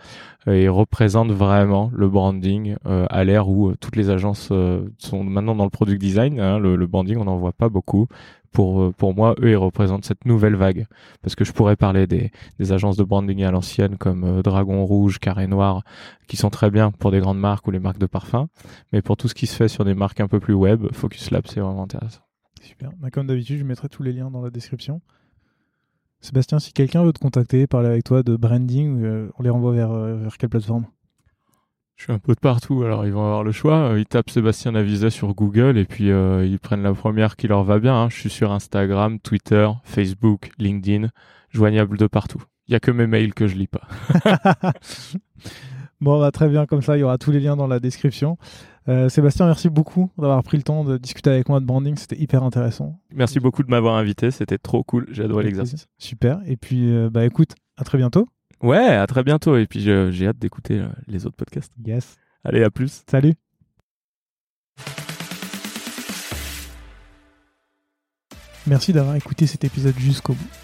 ils représentent vraiment le branding à l'ère où toutes les agences sont maintenant dans le product design. Hein, le, le, branding, on n'en voit pas beaucoup pour, euh, pour moi, eux, ils représentent cette nouvelle vague. Parce que je pourrais parler des, des agences de branding à l'ancienne comme euh, Dragon Rouge, Carré Noir, qui sont très bien pour des grandes marques ou les marques de parfum. Mais pour tout ce qui se fait sur des marques un peu plus web, Focus Lab, c'est vraiment intéressant. Super. Bah, comme d'habitude, je mettrai tous les liens dans la description. Sébastien, si quelqu'un veut te contacter, parler avec toi de branding, euh, on les renvoie vers, vers quelle plateforme? Je suis un peu de partout, alors ils vont avoir le choix. Ils tapent Sébastien Navisa sur Google et puis euh, ils prennent la première qui leur va bien. Hein. Je suis sur Instagram, Twitter, Facebook, LinkedIn, joignable de partout. Il y a que mes mails que je lis pas. bon, bah, très bien, comme ça, il y aura tous les liens dans la description. Euh, Sébastien, merci beaucoup d'avoir pris le temps de discuter avec moi de branding, c'était hyper intéressant. Merci beaucoup de m'avoir invité, c'était trop cool, j'ai adoré l'exercice. Super, et puis euh, bah écoute, à très bientôt. Ouais, à très bientôt. Et puis j'ai hâte d'écouter euh, les autres podcasts. Yes. Allez, à plus. Salut. Merci d'avoir écouté cet épisode jusqu'au bout.